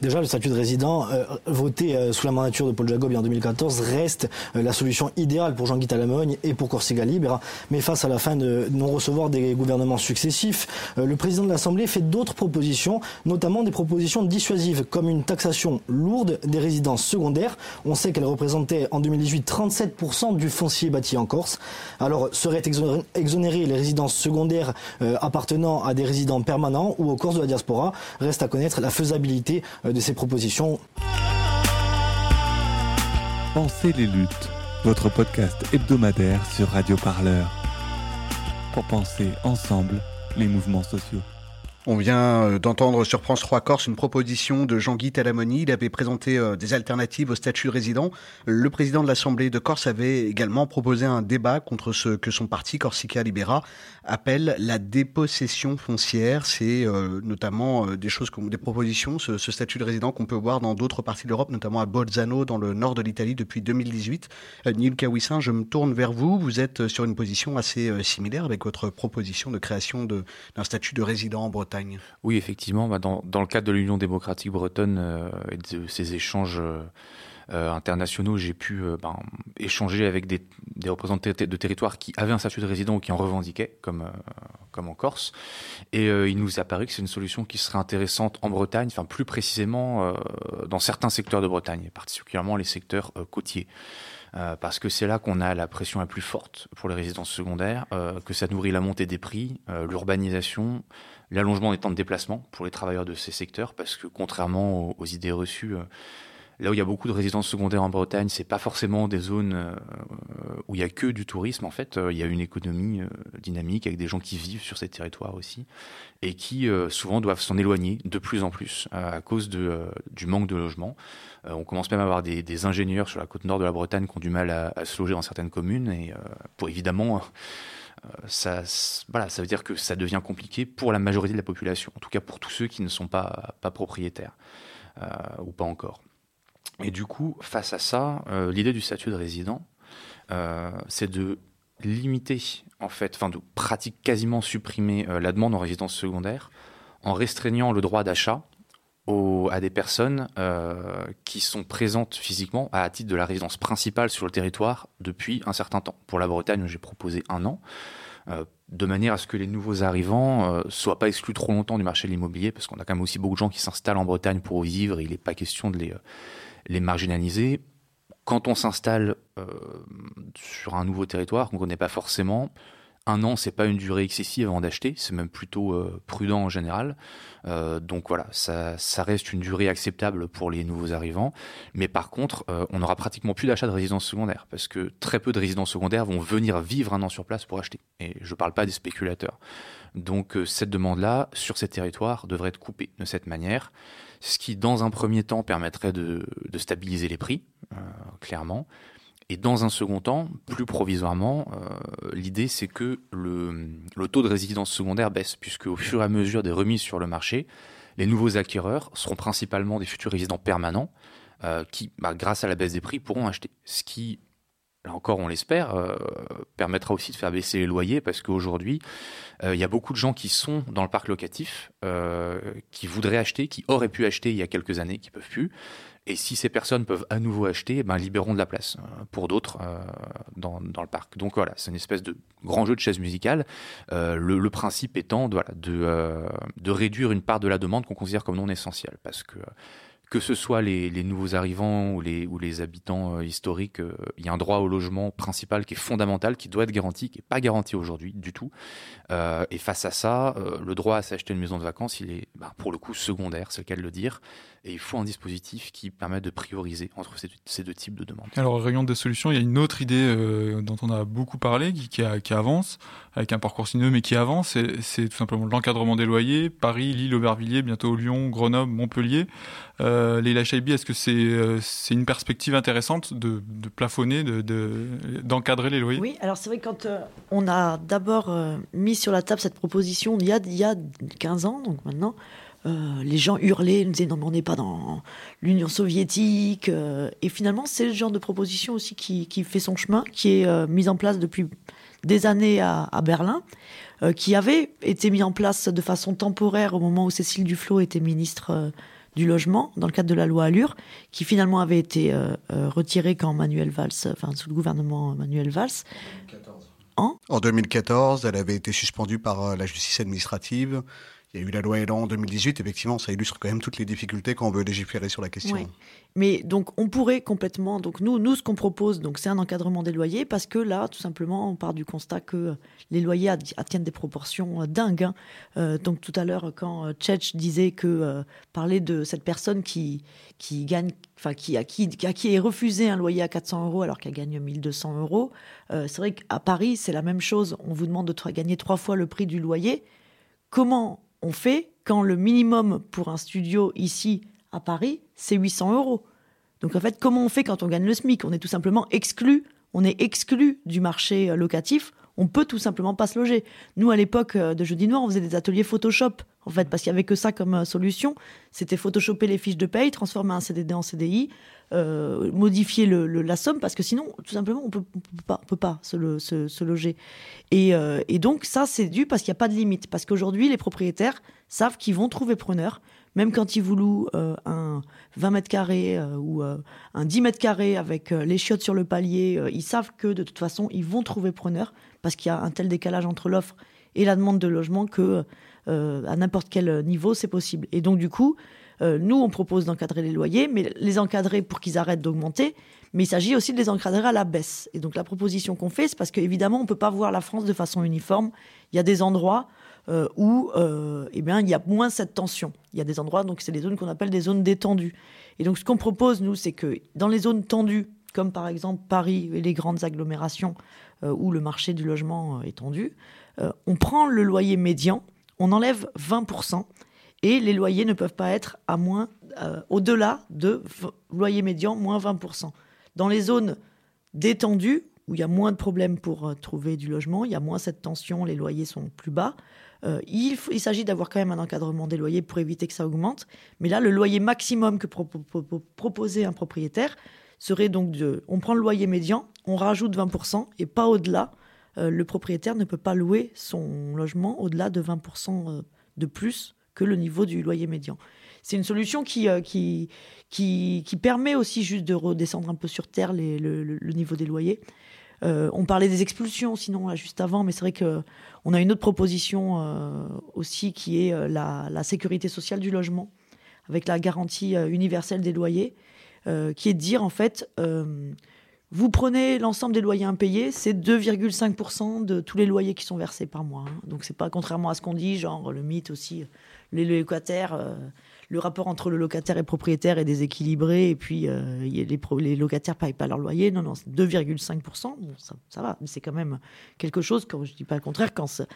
Déjà, le statut de résident euh, voté euh, sous la mandature de Paul Jacob en 2014 reste euh, la solution idéale pour Jean-Guy Talamogne et pour Corsica Libera. Mais face à la fin de non-recevoir des gouvernements successifs, le président de l'Assemblée fait d'autres propositions, notamment des propositions dissuasives, comme une taxation lourde des résidences secondaires. On sait qu'elle représentait en 2018 37% du foncier bâti en Corse. Alors, seraient exonérées les résidences secondaires appartenant à des résidents permanents ou aux Corses de la Reste à connaître la faisabilité de ces propositions. Pensez les luttes, votre podcast hebdomadaire sur Radio Parleur. Pour penser ensemble les mouvements sociaux. On vient d'entendre sur France 3 Corse une proposition de Jean-Guy Talamoni. Il avait présenté des alternatives au statut de résident. Le président de l'Assemblée de Corse avait également proposé un débat contre ce que son parti, Corsica Libera, appelle la dépossession foncière. C'est euh, notamment euh, des choses des propositions, ce, statut de résident qu'on peut voir dans d'autres parties de l'Europe, notamment à Bolzano, dans le nord de l'Italie, depuis 2018. Euh, Neil Kawissin, je me tourne vers vous. Vous êtes sur une position assez similaire avec votre proposition de création d'un statut de résident en Bretagne. Oui, effectivement, bah dans, le cadre de l'Union démocratique bretonne euh, et de ces échanges euh, internationaux, j'ai pu euh, ben, échanger avec des, représentants de territoires qui avaient un statut de résident ou qui en revendiquaient, comme, en Corse. Et il nous a paru que c'est une solution qui serait intéressante en Bretagne, enfin plus précisément dans certains secteurs de Bretagne, particulièrement les secteurs côtiers. Euh, parce que c'est là qu'on a la pression la plus forte pour les résidences secondaires, euh, que ça nourrit la montée des prix, euh, l'urbanisation, l'allongement des temps de déplacement pour les travailleurs de ces secteurs, parce que contrairement aux, idées reçues, là où il y a beaucoup de résidences secondaires en Bretagne, c'est pas forcément des zones où il y a que du tourisme. En fait, il y a une économie dynamique avec des gens qui vivent sur ces territoires aussi et qui souvent doivent s'en éloigner de plus en plus à cause du manque de logement. Euh, on commence même à avoir des, ingénieurs sur la côte nord de la Bretagne qui ont du mal à, à se loger dans certaines communes et euh, pour évidemment euh, ça, voilà, ça veut dire que ça devient compliqué pour la majorité de la population, en tout cas pour tous ceux qui ne sont pas, pas propriétaires euh, ou pas encore. Et du coup, face à ça, euh, l'idée du statut de résident, euh, c'est de limiter, en fait, enfin de pratique quasiment supprimer la demande en résidence secondaire en restreignant le droit d'achat à des personnes euh, qui sont présentes physiquement à titre de la résidence principale sur le territoire depuis un certain temps. Pour la Bretagne, j'ai proposé un an, euh, de manière à ce que les nouveaux arrivants euh, soient pas exclus trop longtemps du marché de l'immobilier, parce qu'on a quand même aussi beaucoup de gens qui s'installent en Bretagne pour vivre, il n'est pas question de les, les marginaliser. Quand on s'installe euh, sur un nouveau territoire qu'on ne connaît pas forcément, un an, c'est pas une durée excessive avant d'acheter, c'est même plutôt euh, prudent en général. Euh, donc voilà, ça, reste une durée acceptable pour les nouveaux arrivants. Mais par contre, euh, on n'aura pratiquement plus d'achat de résidence secondaire parce que très peu de résidents secondaires vont venir vivre un an sur place pour acheter. Et je parle pas des spéculateurs. Donc cette demande-là, sur ces territoires, devrait être coupée de cette manière, ce qui, dans un premier temps, permettrait de stabiliser les prix, clairement. Et dans un second temps, plus provisoirement, euh, l'idée c'est que le, taux de résidence secondaire baisse, puisque au fur et à mesure des remises sur le marché, les nouveaux acquéreurs seront principalement des futurs résidents permanents euh, qui, bah, grâce à la baisse des prix, pourront acheter. Ce qui, là encore on l'espère, euh, permettra aussi de faire baisser les loyers, parce qu'aujourd'hui, il y a beaucoup de gens qui sont dans le parc locatif, qui voudraient acheter, qui auraient pu acheter il y a quelques années, qui peuvent plus. Et si ces personnes peuvent à nouveau acheter, eh ben, libérons de la place euh, pour d'autres euh, dans, dans, le parc. Donc voilà, c'est une espèce de grand jeu de chaise musicale. Euh, le, principe étant de, de, de réduire une part de la demande qu'on considère comme non essentielle. Parce que que ce soit les, les, nouveaux arrivants ou les, ou les habitants historiques, il y a un droit au logement principal qui est fondamental, qui doit être garanti, qui n'est pas garanti aujourd'hui du tout. Et face à ça, le droit à s'acheter une maison de vacances, il est bah, pour le coup secondaire, c'est le cas de le dire. Et il faut un dispositif qui permette de prioriser entre ces, ces deux types de demandes. Alors, au rayon des solutions, il y a une autre idée euh, dont on a beaucoup parlé, qui, qui, a, qui, avance, avec un parcours sinueux, mais qui avance, c'est tout simplement l'encadrement des loyers. Paris, Lille, Aubervilliers, bientôt Lyon, Grenoble, Montpellier. Euh, Leila Chaibi, est-ce que c'est euh, c'est une perspective intéressante de, de plafonner, d'encadrer de, les loyers? Oui, alors c'est vrai que quand euh, on a d'abord euh, mis sur la table cette proposition il y a, il y a 15 ans, donc maintenant, euh, les gens hurlaient, nous disaient non mais on n'est pas dans l'Union soviétique. Euh, et finalement, c'est le genre de proposition aussi qui, qui fait son chemin, qui est euh, mise en place depuis des années à, à Berlin, qui avait été mis en place de façon temporaire au moment où Cécile Duflot était ministre du logement, dans le cadre de la loi Allure, qui finalement avait été retirée quand Manuel Valls, enfin sous le gouvernement Manuel Valls. 2014. En, en 2014, elle avait été suspendue par la justice administrative. Il y a eu la loi Elan en 2018, effectivement, ça illustre quand même toutes les difficultés quand on veut légiférer sur la question. Mais donc, on pourrait complètement. Donc, nous, nous ce qu'on propose, c'est un encadrement des loyers parce que là, tout simplement, on part du constat que les loyers attiennent des proportions dingues. Hein. Euh, donc, tout à l'heure, quand Tchetch disait que euh, parler de cette personne qui, qui gagne, enfin, qui, à qui, à qui est refusé un loyer à 400 euros alors qu'elle gagne 1200 euros, euh, c'est vrai qu'à Paris, c'est la même chose. On vous demande de gagner trois fois le prix du loyer. Comment on fait quand le minimum pour un studio ici à Paris, c'est 800 euros. Donc en fait, comment on fait quand on gagne le SMIC? On est tout simplement exclu, on est exclu du marché locatif, on peut tout simplement pas se loger. Nous, à l'époque de Jeudi Noir, on faisait des ateliers Photoshop, en fait, parce qu'il y avait que ça comme solution. C'était photoshopper les fiches de paye, transformer un CDD en CDI, euh, modifier la somme, parce que sinon, tout simplement, on peut, peut pas, se, loger. Et, euh, donc, ça, c'est dû parce qu'il n'y a pas de limite. Parce qu'aujourd'hui, les propriétaires savent qu'ils vont trouver preneur, même quand ils vous louent euh, un 20 mètres carrés euh, ou euh, un 10 mètres carrés avec les chiottes sur le palier, ils savent que de toute façon, ils vont trouver preneur, parce qu'il y a un tel décalage entre l'offre et la demande de logement que à n'importe quel niveau, c'est possible. Et donc, du coup, euh, nous, on propose d'encadrer les loyers, mais les encadrer pour qu'ils arrêtent d'augmenter. Mais il s'agit aussi de les encadrer à la baisse. Et donc la proposition qu'on fait, c'est parce qu'évidemment, on ne peut pas voir la France de façon uniforme. Il y a des endroits euh, où euh, eh bien, il y a moins cette tension. Il y a des endroits, donc c'est des zones qu'on appelle des zones détendues. Et donc ce qu'on propose, nous, c'est que dans les zones tendues, comme par exemple Paris et les grandes agglomérations euh, où le marché du logement est tendu, euh, on prend le loyer médian, on enlève 20%, et les loyers ne peuvent pas être à moins, euh, au-delà de loyer médian, moins 20%. Dans les zones détendues, où il y a moins de problèmes pour euh, trouver du logement, il y a moins cette tension, les loyers sont plus bas, euh, il, s'agit d'avoir quand même un encadrement des loyers pour éviter que ça augmente. Mais là, le loyer maximum que pro proposait un propriétaire serait donc de... On prend le loyer médian, on rajoute 20% et pas au-delà. Euh, le propriétaire ne peut pas louer son logement au-delà de 20% de plus que le niveau du loyer médian. C'est une solution qui, euh, qui, qui, permet aussi juste de redescendre un peu sur terre le, niveau des loyers. Euh, on parlait des expulsions, sinon là, juste avant, mais c'est vrai que on a une autre proposition euh, aussi qui est euh, la, sécurité sociale du logement, avec la garantie euh, universelle des loyers, euh, qui est de dire en fait Vous prenez l'ensemble des loyers impayés, c'est 2,5% de tous les loyers qui sont versés par mois. Hein. Donc c'est pas contrairement à ce qu'on dit, genre le mythe aussi, les locataires, euh, le rapport entre le locataire et le propriétaire est déséquilibré et puis euh, les, locataires payent pas leur loyer. Non, non, c'est 2,5%. Bon, ça, ça, va, mais c'est quand même quelque chose, quand je dis pas le contraire, quand ça,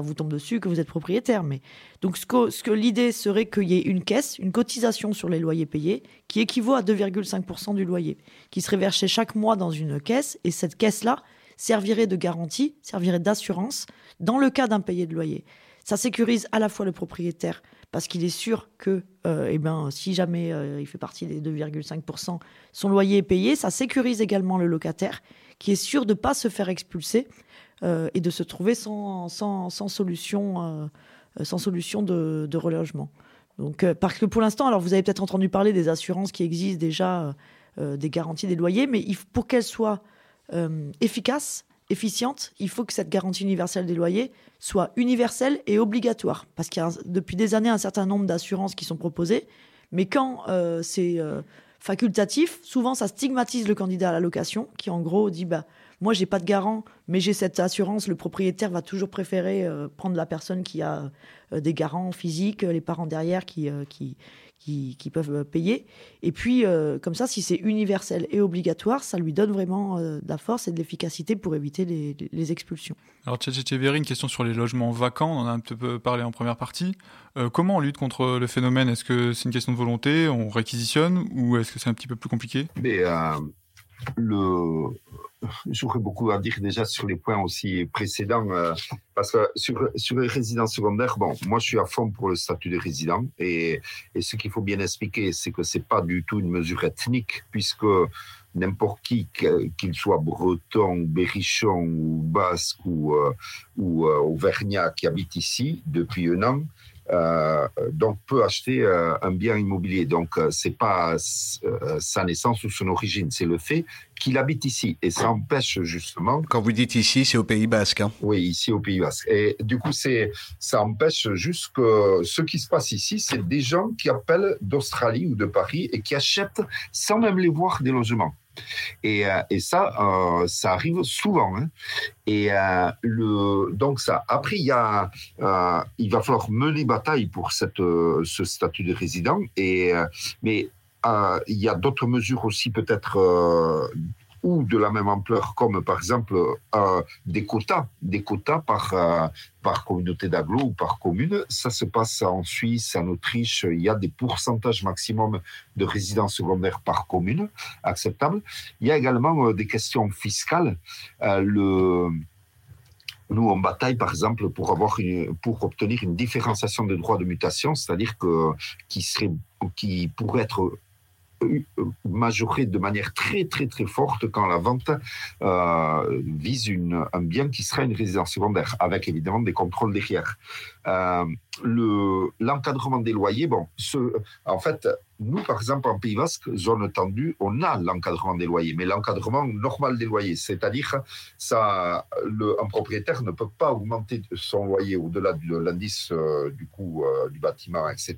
vous tombe dessus, que vous êtes propriétaire. Mais donc que, ce que l'idée serait qu'il y ait une caisse, une cotisation sur les loyers payés qui équivaut à 2,5% du loyer, qui serait versé chaque mois dans une caisse et cette caisse-là servirait de garantie, servirait d'assurance dans le cas d'un payé de loyer. Ça sécurise à la fois le propriétaire parce qu'il est sûr que, euh, eh ben, si jamais euh, il fait partie des 2,5%, son loyer est payé. Ça sécurise également le locataire, qui est sûr de ne pas se faire expulser euh, et de se trouver sans, sans, sans solution, sans solution de, de relogement. Donc, parce que pour l'instant, alors vous avez peut-être entendu parler des assurances qui existent déjà, des garanties des loyers, mais pour qu'elles soient efficaces, efficiente, il faut que cette garantie universelle des loyers soit universelle et obligatoire. Parce qu'il y a depuis des années un certain nombre d'assurances qui sont proposées, mais quand euh, c'est euh, facultatif, souvent ça stigmatise le candidat à la location, qui en gros dit bah moi j'ai pas de garant, mais j'ai cette assurance. Le propriétaire va toujours préférer euh, prendre la personne qui a des garants physiques, les parents derrière qui, qui, qui, peuvent euh, payer. Et puis, euh, comme ça, si c'est universel et obligatoire, ça lui donne vraiment euh, de la force et de l'efficacité pour éviter les, expulsions. Alors, Tchétchévéry, une question sur les logements vacants. On en a un peu parlé en première partie. comment on lutte contre le phénomène? Est-ce que c'est une question de volonté? On réquisitionne? Ou est-ce que c'est un petit peu plus compliqué? Mais, le, j'aurais beaucoup à dire déjà sur les points aussi précédents, euh, parce que sur, les résidents secondaires, bon, moi je suis à fond pour le statut de résident, et, ce qu'il faut bien expliquer, c'est que c'est pas du tout une mesure ethnique, puisque n'importe qui, qu'il soit breton, berrichon basque ou, euh, euh, auvergnat qui habite ici depuis un an, donc peut acheter euh, un bien immobilier. Donc euh, c'est pas sa naissance ou son origine, c'est le fait qu'il habite ici et ça empêche justement. Quand vous dites ici, c'est au Pays Basque. Hein oui, ici au Pays Basque. Et du coup, c'est ça empêche juste que ce qui se passe ici, c'est des gens qui appellent d'Australie ou de Paris et qui achètent sans même les voir des logements. Et, euh, et ça, euh, ça arrive souvent. Hein. Et euh, le, donc ça. Après, il y a, il va falloir mener bataille pour cette, ce statut de résident. Et mais il y a d'autres mesures aussi peut-être ou de la même ampleur, comme par exemple euh, des quotas, des quotas par, euh, par communauté d'agglo ou par commune. Ça se passe en Suisse, en Autriche. Il y a des pourcentages maximum de résidences secondaires par commune acceptables. Il y a également euh, des questions fiscales. le nous, on bataille, par exemple, pour, avoir pour obtenir une différenciation des droits de mutation, c'est-à-dire que, qui, serait, qui pourrait être majoré de manière très très très forte quand la vente euh, vise une, un bien qui sera une résidence secondaire, avec évidemment des contrôles derrière. Euh, l'encadrement des loyers, bon, en fait, nous, par exemple, en Pays Basque, zone tendue, on a l'encadrement des loyers, mais l'encadrement normal des loyers, c'est-à-dire ça, le, un propriétaire ne peut pas augmenter son loyer au-delà de l'indice euh, du coût euh, du bâtiment, etc.,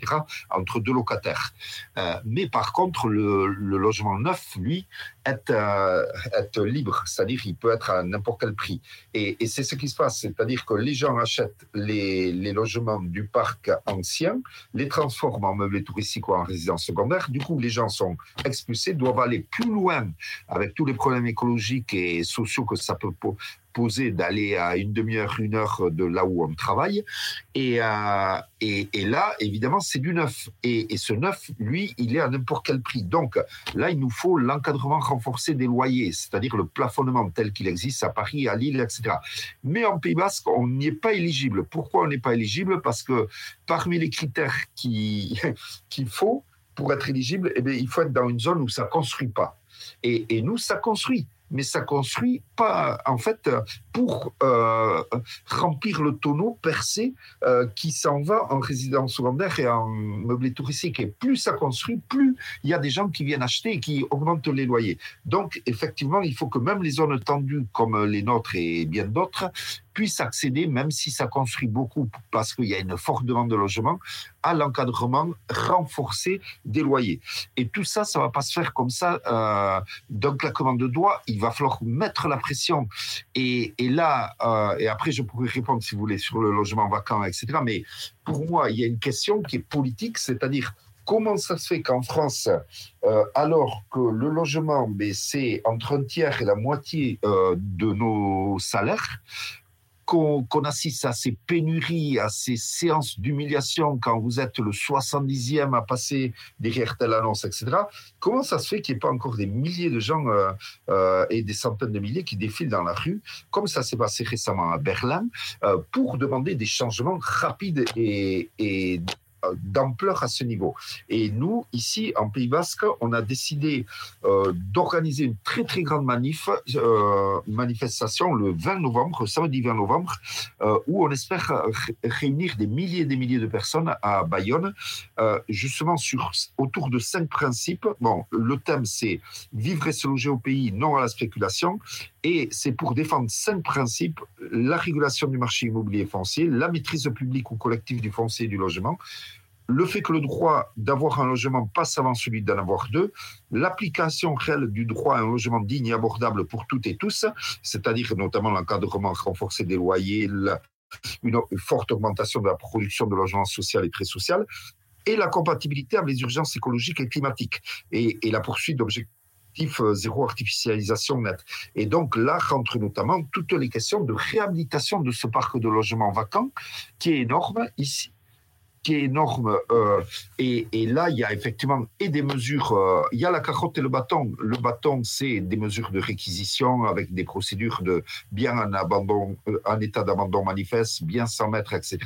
entre deux locataires. Mais par contre, le, le, logement neuf, lui, est, est libre, c'est-à-dire il peut être à n'importe quel prix. Et, et c'est ce qui se passe, c'est-à-dire que les gens achètent les, les logements du parc ancien, les transforment en meublés touristiques ou en résidence secondaire. Du coup, les gens sont expulsés, doivent aller plus loin avec tous les problèmes écologiques et sociaux que ça peut poser d'aller à une demi-heure, une heure de là où on travaille. Et, euh, là, évidemment, c'est du neuf. Et, ce neuf, lui, il est à n'importe quel prix. Donc là, il nous faut l'encadrement renforcé des loyers, c'est-à-dire le plafonnement tel qu'il existe à Paris, à Lille, etc. Mais en Pays Basque, on n'y est pas éligible. Pourquoi on n'est pas éligible? Parce que parmi les critères qu'il faut pour être éligible, eh bien, il faut être dans une zone où ça construit pas. Et nous, ça construit mais ça construit pas, en fait, pour euh, remplir le tonneau percé euh, qui s'en va en résidence secondaire et en meublé touristique. Et plus ça construit, plus il y a des gens qui viennent acheter et qui augmentent les loyers. Donc, effectivement, il faut que même les zones tendues comme les nôtres et bien d'autres puissent accéder, même si ça construit beaucoup parce qu'il y a une forte demande de logement, à l'encadrement renforcé des loyers. Et tout ça, ça va pas se faire comme ça euh, d'un claquement de doigts. Il va falloir mettre la Et, là, euh, et après, je pourrais répondre, si vous voulez, sur le logement vacant, etc. Mais pour moi, il y a une question qui est politique, c'est-à-dire Comment ça se fait qu'en France, euh, alors que le logement, c'est entre un tiers et la moitié euh, de nos salaires, qu'on assiste à ces pénuries, à ces séances d'humiliation quand vous êtes le 70e à passer derrière telle annonce, etc. Comment ça se fait qu'il n'y ait pas encore des milliers de gens euh, et des centaines de milliers qui défilent dans la rue, comme ça s'est passé récemment à Berlin, pour demander des changements rapides et d'ampleur à ce niveau. Et nous, ici, en Pays Basque, on a décidé euh, d'organiser une très, très grande euh, manifestation le 20 novembre, samedi 20 novembre, euh, où on espère réunir des milliers et des milliers de personnes à Bayonne, justement sur, autour de cinq principes. Bon, le thème, c'est vivre et se loger au pays, non à la spéculation. Et c'est pour défendre cinq principes, la régulation du marché immobilier foncier, la maîtrise publique ou collective du foncier et du logement, le fait que le droit d'avoir un logement passe avant celui d'en avoir deux, l'application réelle du droit à un logement digne et abordable pour toutes et tous, c'est-à-dire notamment l'encadrement renforcé des loyers, une forte augmentation de la production de logements social et très social, et la compatibilité avec les urgences écologiques et climatiques, et, la poursuite d'objectifs euh, zéro artificialisation nette. Et donc là rentrent notamment toutes les questions de réhabilitation de ce parc de logements vacants qui est énorme ici qui est énorme. Euh, et, là, il y a effectivement et des mesures. Euh, il y a la carotte et le bâton. Le bâton, c'est des mesures de réquisition avec des procédures de bien en abandon, euh, en état d'abandon manifeste, bien sans mettre, etc.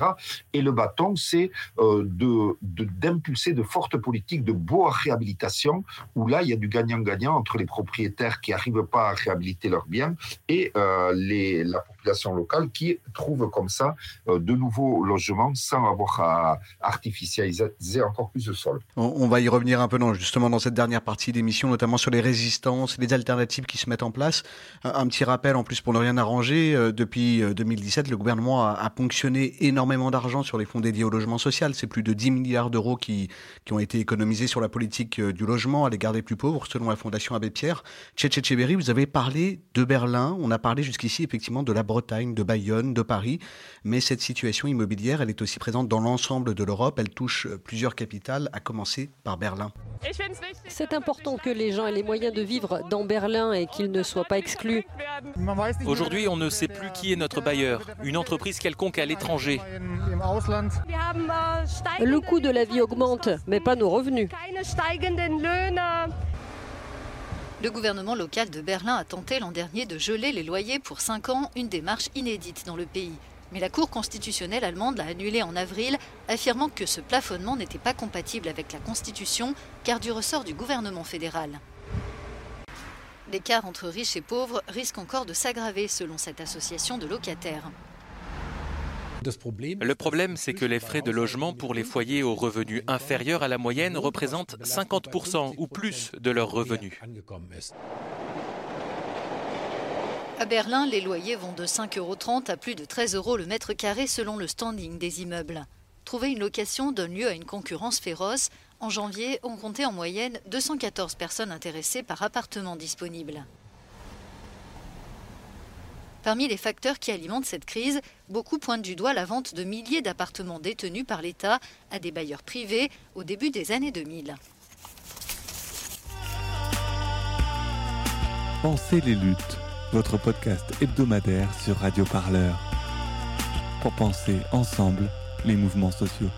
Et le bâton, c'est d'impulser de, fortes politiques de bois réhabilitation où là, il y a du gagnant-gagnant entre les propriétaires qui n'arrivent pas à réhabiliter leurs biens et les, la population locale qui trouve comme ça de nouveaux logements sans avoir à artificialiser encore plus le sol. On, va y revenir un peu dans, justement dans cette dernière partie d'émission, notamment sur les résistances, les alternatives qui se mettent en place. Un, petit rappel en plus pour ne rien arranger, euh, depuis 2017, euh, le gouvernement a, ponctionné énormément d'argent sur les fonds dédiés au logement social. C'est plus de 10 milliards d'euros qui, qui ont été économisés sur la politique euh, du logement à l'égard des plus pauvres, selon la Fondation Abbé Pierre. Tchétchéberry, vous avez parlé de Berlin, on a parlé jusqu'ici effectivement de la Bretagne, de Bayonne, de Paris, mais cette situation immobilière, elle est aussi présente dans l'ensemble de l'Europe. Elle touche plusieurs capitales, à commencer par Berlin. C'est important que les gens aient les moyens de vivre dans Berlin et qu'ils ne soient pas exclus. Aujourd'hui, on ne sait plus qui est notre bailleur. Une entreprise quelconque à l'étranger. Le coût de la vie augmente, mais pas nos revenus. Le gouvernement local de Berlin a tenté l'an dernier de geler les loyers pour 5 ans, une démarche inédite dans le pays. Mais la Cour constitutionnelle allemande l'a annulé en avril, affirmant que ce plafonnement n'était pas compatible avec la Constitution, car du ressort du gouvernement fédéral. L'écart entre riches et pauvres risque encore de s'aggraver selon cette association de locataires. Le problème, c'est que les frais de logement pour les foyers aux revenus inférieurs à la moyenne représentent 50% ou plus de leurs revenus. À Berlin, les loyers vont de 5,30 euros à plus de 13 euros le mètre carré selon le standing des immeubles. Trouver une location donne lieu à une concurrence féroce. En janvier, on comptait en moyenne 214 personnes intéressées par appartement disponible. Parmi les facteurs qui alimentent cette crise, beaucoup pointent du doigt la vente de milliers d'appartements détenus par l'État à des bailleurs privés au début des années 2000. Pensez les luttes votre podcast hebdomadaire sur Radio Parleur. Pour penser ensemble les mouvements sociaux.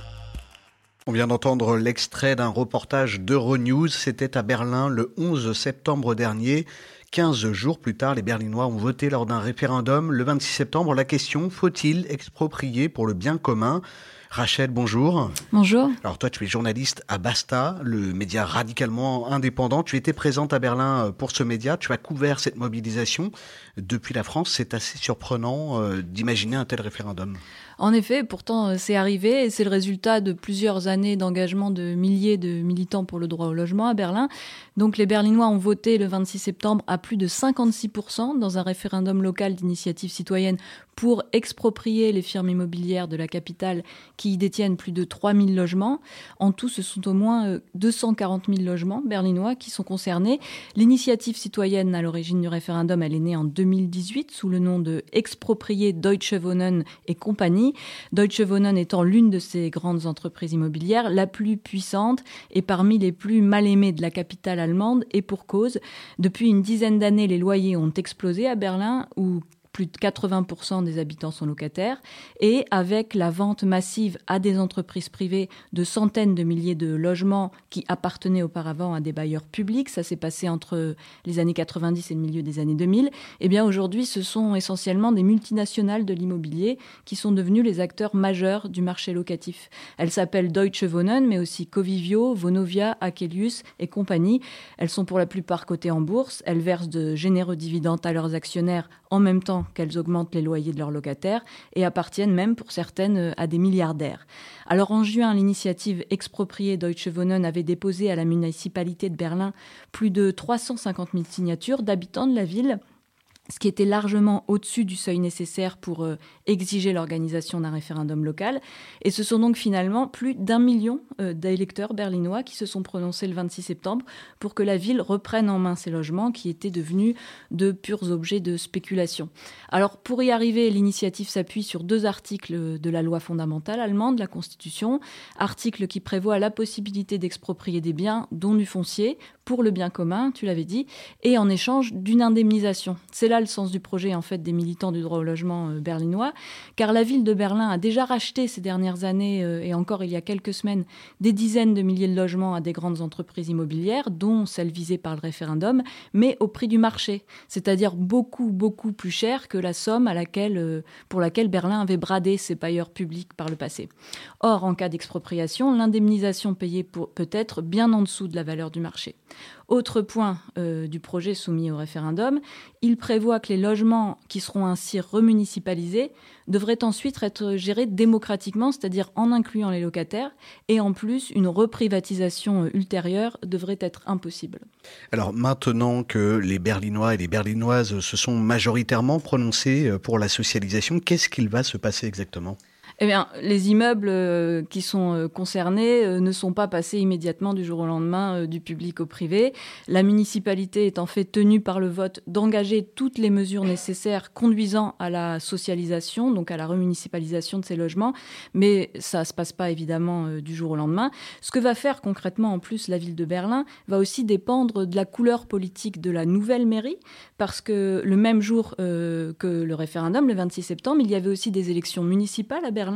On vient d'entendre l'extrait d'un reportage d'Euronews. C'était à Berlin le 11 septembre dernier. 15 jours plus tard, les Berlinois ont voté lors d'un référendum le 26 septembre la question faut-il exproprier pour le bien commun? Rachel, bonjour. Bonjour. Alors toi, tu es journaliste à Basta, le média radicalement indépendant. Tu étais présente à Berlin euh, pour ce média. Tu as couvert cette mobilisation depuis la France. C'est assez surprenant euh, d'imaginer un tel référendum. En effet, pourtant, euh, c'est arrivé et c'est le résultat de plusieurs années d'engagement de milliers de militants pour le droit au logement à Berlin. Donc les Berlinois ont voté le 26 septembre à plus de 56% dans un référendum local d'initiative citoyenne pour exproprier les firmes immobilières de la capitale qui y détiennent plus de 3000 logements. En tout, ce sont au moins 240 000 logements berlinois qui sont concernés. L'initiative citoyenne à l'origine du référendum, elle est née en 2018 sous le nom de Exproprier Deutsche Wohnen et compagnie. Deutsche Wohnen étant l'une de ces grandes entreprises immobilières, la plus puissante et parmi les plus mal aimées de la capitale allemande et pour cause. Depuis une dizaine d'années, les loyers ont explosé à Berlin où plus de 80% des habitants sont locataires, et avec la vente massive à des entreprises privées de centaines de milliers de logements qui appartenaient auparavant à des bailleurs publics, ça s'est passé entre les années 90 et le milieu des années 2000, et eh bien aujourd'hui ce sont essentiellement des multinationales de l'immobilier qui sont devenues les acteurs majeurs du marché locatif. Elles s'appellent Deutsche Wohnen, mais aussi Covivio, Vonovia, Akelius et compagnie. Elles sont pour la plupart cotées en bourse, elles versent de généreux dividendes à leurs actionnaires en même temps qu'elles augmentent les loyers de leurs locataires et appartiennent même pour certaines euh, à des milliardaires. Alors en juin, l'initiative expropriée Deutsche Wohnen avait déposé à la municipalité de Berlin plus de 350 000 signatures d'habitants de la ville ce qui était largement au-dessus du seuil nécessaire pour euh, exiger l'organisation d'un référendum local. Et ce sont donc finalement plus d'un million euh, d'électeurs berlinois qui se sont prononcés le 26 septembre pour que la ville reprenne en main ces logements qui étaient devenus de purs objets de spéculation. Alors pour y arriver, l'initiative s'appuie sur deux articles de la loi fondamentale allemande, la Constitution, article qui prévoit la possibilité d'exproprier des biens, dont du foncier, pour le bien commun, tu l'avais dit, et en échange d'une indemnisation. C'est là le sens du projet en fait des militants du droit au logement euh, berlinois, car la ville de Berlin a déjà racheté ces dernières années euh, et encore il y a quelques semaines des dizaines de milliers de logements à des grandes entreprises immobilières, dont celles visées par le référendum, mais au prix du marché, c'est-à-dire beaucoup beaucoup plus cher que la somme à laquelle, euh, pour laquelle Berlin avait bradé ses pailleurs publics par le passé. Or, en cas d'expropriation, l'indemnisation payée peut être bien en dessous de la valeur du marché. Autre point euh, du projet soumis au référendum, il prévoit que les logements qui seront ainsi remunicipalisés devraient ensuite être gérés démocratiquement, c'est-à-dire en incluant les locataires, et en plus, une reprivatisation ultérieure devrait être impossible. Alors maintenant que les Berlinois et les Berlinoises se sont majoritairement prononcés euh, pour la socialisation, qu'est-ce qu'il va se passer exactement? Eh bien, les immeubles euh, qui sont euh, concernés euh, ne sont pas passés immédiatement du jour au lendemain du public au privé. La municipalité est en fait tenue par le vote d'engager toutes les mesures nécessaires conduisant à la socialisation, donc à la remunicipalisation de ces logements, mais ça ne se passe pas évidemment du jour au lendemain. Ce que va faire concrètement en plus la ville de Berlin va aussi dépendre de la couleur politique de la nouvelle mairie, parce que le même jour que le référendum, le 26 septembre, il y avait aussi des élections municipales à Berlin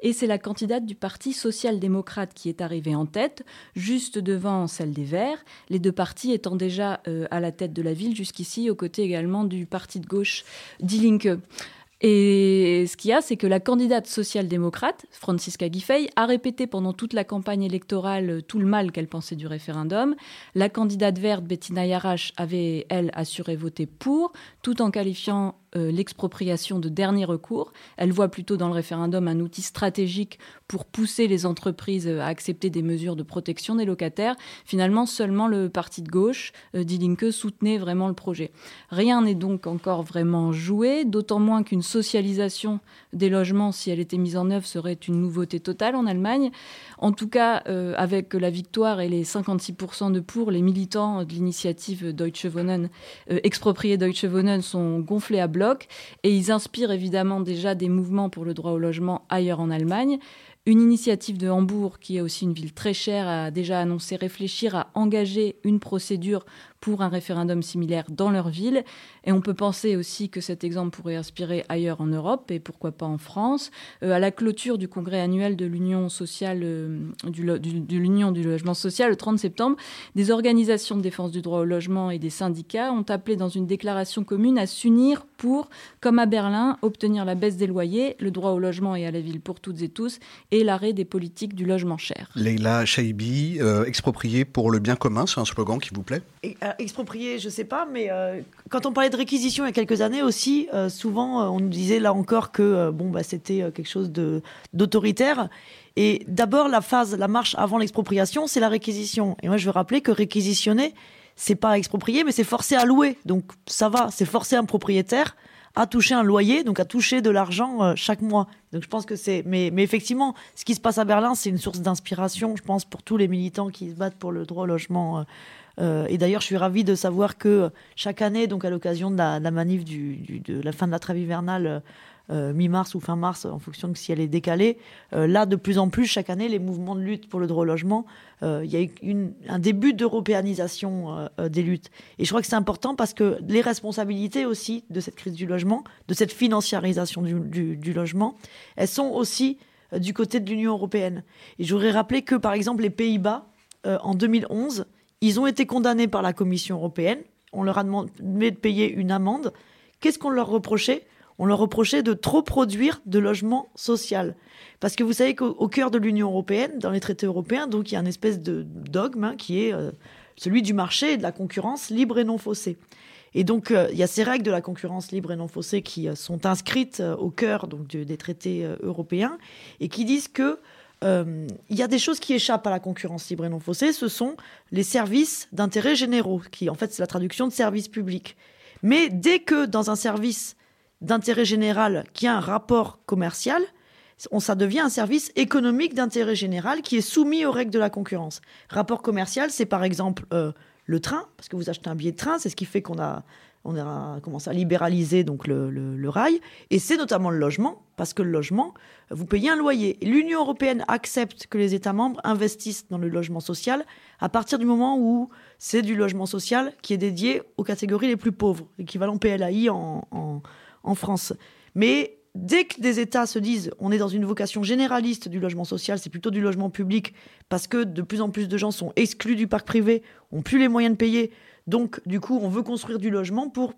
et c'est la candidate du Parti social-démocrate qui est arrivée en tête, juste devant celle des Verts, les deux partis étant déjà euh, à la tête de la ville jusqu'ici, aux côtés également du parti de gauche Die Linke. Et ce qu'il y a, c'est que la candidate social-démocrate, Franziska Giffey, a répété pendant toute la campagne électorale euh, tout le mal qu'elle pensait du référendum. La candidate verte, Bettina Yarash, avait, elle, assuré voter pour, tout en qualifiant euh, l'expropriation de dernier recours. Elle voit plutôt dans le référendum un outil stratégique pour pousser les entreprises à accepter des mesures de protection des locataires. Finalement, seulement le parti de gauche, euh, Die Linke, soutenait vraiment le projet. Rien n'est donc encore vraiment joué, d'autant moins qu'une socialisation des logements, si elle était mise en œuvre, serait une nouveauté totale en Allemagne. En tout cas, euh, avec la victoire et les 56% de pour, les militants de l'initiative Deutsche Wohnen, expropriés Deutsche Wohnen, sont gonflés à bloc et ils inspirent évidemment déjà des mouvements pour le droit au logement ailleurs en Allemagne. Une initiative de Hambourg, qui est aussi une ville très chère, a déjà annoncé réfléchir à engager une procédure pour un référendum similaire dans leur ville. Et on peut penser aussi que cet exemple pourrait inspirer ailleurs en Europe et pourquoi pas en France. Euh, à la clôture du congrès annuel de l'Union sociale, euh, du, de l'Union du logement social le 30 septembre, des organisations de défense du droit au logement et des syndicats ont appelé dans une déclaration commune à s'unir pour, comme à Berlin, obtenir la baisse des loyers, le droit au logement et à la ville pour toutes et tous et l'arrêt des politiques du logement cher. Leila Chaibi, euh, exproprié pour le bien commun, c'est un slogan qui vous plaît? Exproprié, je sais pas, mais euh, quand on parlait de réquisition il y a quelques années aussi, euh, souvent euh, on nous disait là encore que bon bah c'était quelque chose de d'autoritaire. Et d'abord la phase, la marche avant l'expropriation, c'est la réquisition. Et moi je veux rappeler que réquisitionner, c'est pas exproprier, mais c'est forcer à louer. Donc ça va, c'est forcer un propriétaire à toucher un loyer, donc à toucher de l'argent chaque mois. Donc je pense que c'est, mais, mais effectivement, ce qui se passe à Berlin, c'est une source d'inspiration, je pense, pour tous les militants qui se battent pour le droit au logement. Euh, et d'ailleurs, je suis ravie de savoir que chaque année, donc à l'occasion de la, manif de la fin de la trêve hivernale, euh, mi-mars ou fin mars, en fonction de si elle est décalée. Euh, là, de plus en plus, chaque année, les mouvements de lutte pour le droit au logement, euh, il y a eu un début d'européanisation des luttes. Et je crois que c'est important parce que les responsabilités aussi de cette crise du logement, de cette financiarisation du, du logement, elles sont aussi du côté de l'Union européenne. Et je voudrais rappeler que, par exemple, les Pays-Bas, en 2011, ils ont été condamnés par la Commission européenne. On leur a demandé de payer une amende. Qu'est-ce qu'on leur reprochait? On leur reprochait de trop produire de logements social. Parce que vous savez qu'au cœur de l'Union européenne, dans les traités européens, donc il y a une espèce de dogme hein, qui est euh, celui du marché et de la concurrence libre et non faussée. Et donc, euh, il y a ces règles de la concurrence libre et non faussée qui euh, sont inscrites au cœur donc, des traités européens et qui disent que il y a des choses qui échappent à la concurrence libre et non faussée. Ce sont les services d'intérêt généraux, qui en fait c'est la traduction de service public. Mais dès que dans un service d'intérêt général qui a un rapport commercial, on, ça devient un service économique d'intérêt général qui est soumis aux règles de la concurrence. Rapport commercial, c'est par exemple euh, le train, parce que vous achetez un billet de train, c'est ce qui fait qu'on a, on a commencé à libéraliser donc le, rail, et c'est notamment le logement, parce que le logement, vous payez un loyer. L'Union européenne accepte que les États membres investissent dans le logement social à partir du moment où c'est du logement social qui est dédié aux catégories les plus pauvres, l'équivalent PLAI en en France. Mais dès que des États se disent on est dans une vocation généraliste du logement social, c'est plutôt du logement public, parce que de plus en plus de gens sont exclus du parc privé, ont plus les moyens de payer, donc du coup on veut construire du logement pour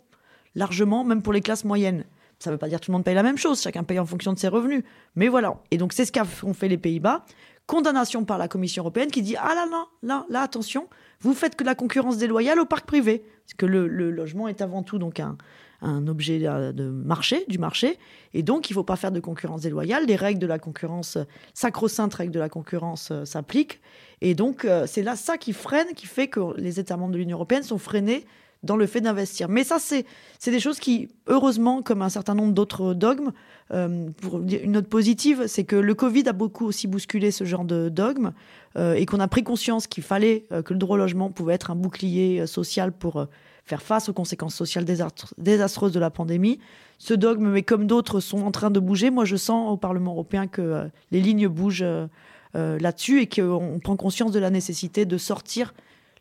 largement, même pour les classes moyennes. Ça ne veut pas dire que tout le monde paye la même chose, chacun paye en fonction de ses revenus. Mais voilà. Et donc c'est ce qu'ont fait les Pays-Bas. Condamnation par la Commission européenne qui dit ah là là, là, attention, vous faites que la concurrence déloyale au parc privé. Parce que le, le logement est avant tout donc un, un objet de marché, du marché, et donc il ne faut pas faire de concurrence déloyale. Les règles de la concurrence, sacro-saintes règles de la concurrence euh, s'appliquent, et donc euh, c'est là ça qui freine, qui fait que les États membres de l'Union européenne sont freinés dans le fait d'investir. Mais ça, c'est des choses qui, heureusement, comme un certain nombre d'autres dogmes, euh, pour une note positive, c'est que le Covid a beaucoup aussi bousculé ce genre de dogme et qu'on a pris conscience qu'il fallait que le droit au logement pouvait être un bouclier social pour faire face aux conséquences sociales désastreuses de la pandémie. Ce dogme, mais comme d'autres, sont en train de bouger. Moi, je sens au Parlement européen que euh, les lignes bougent euh, euh, là-dessus et qu'on prend conscience de la nécessité de sortir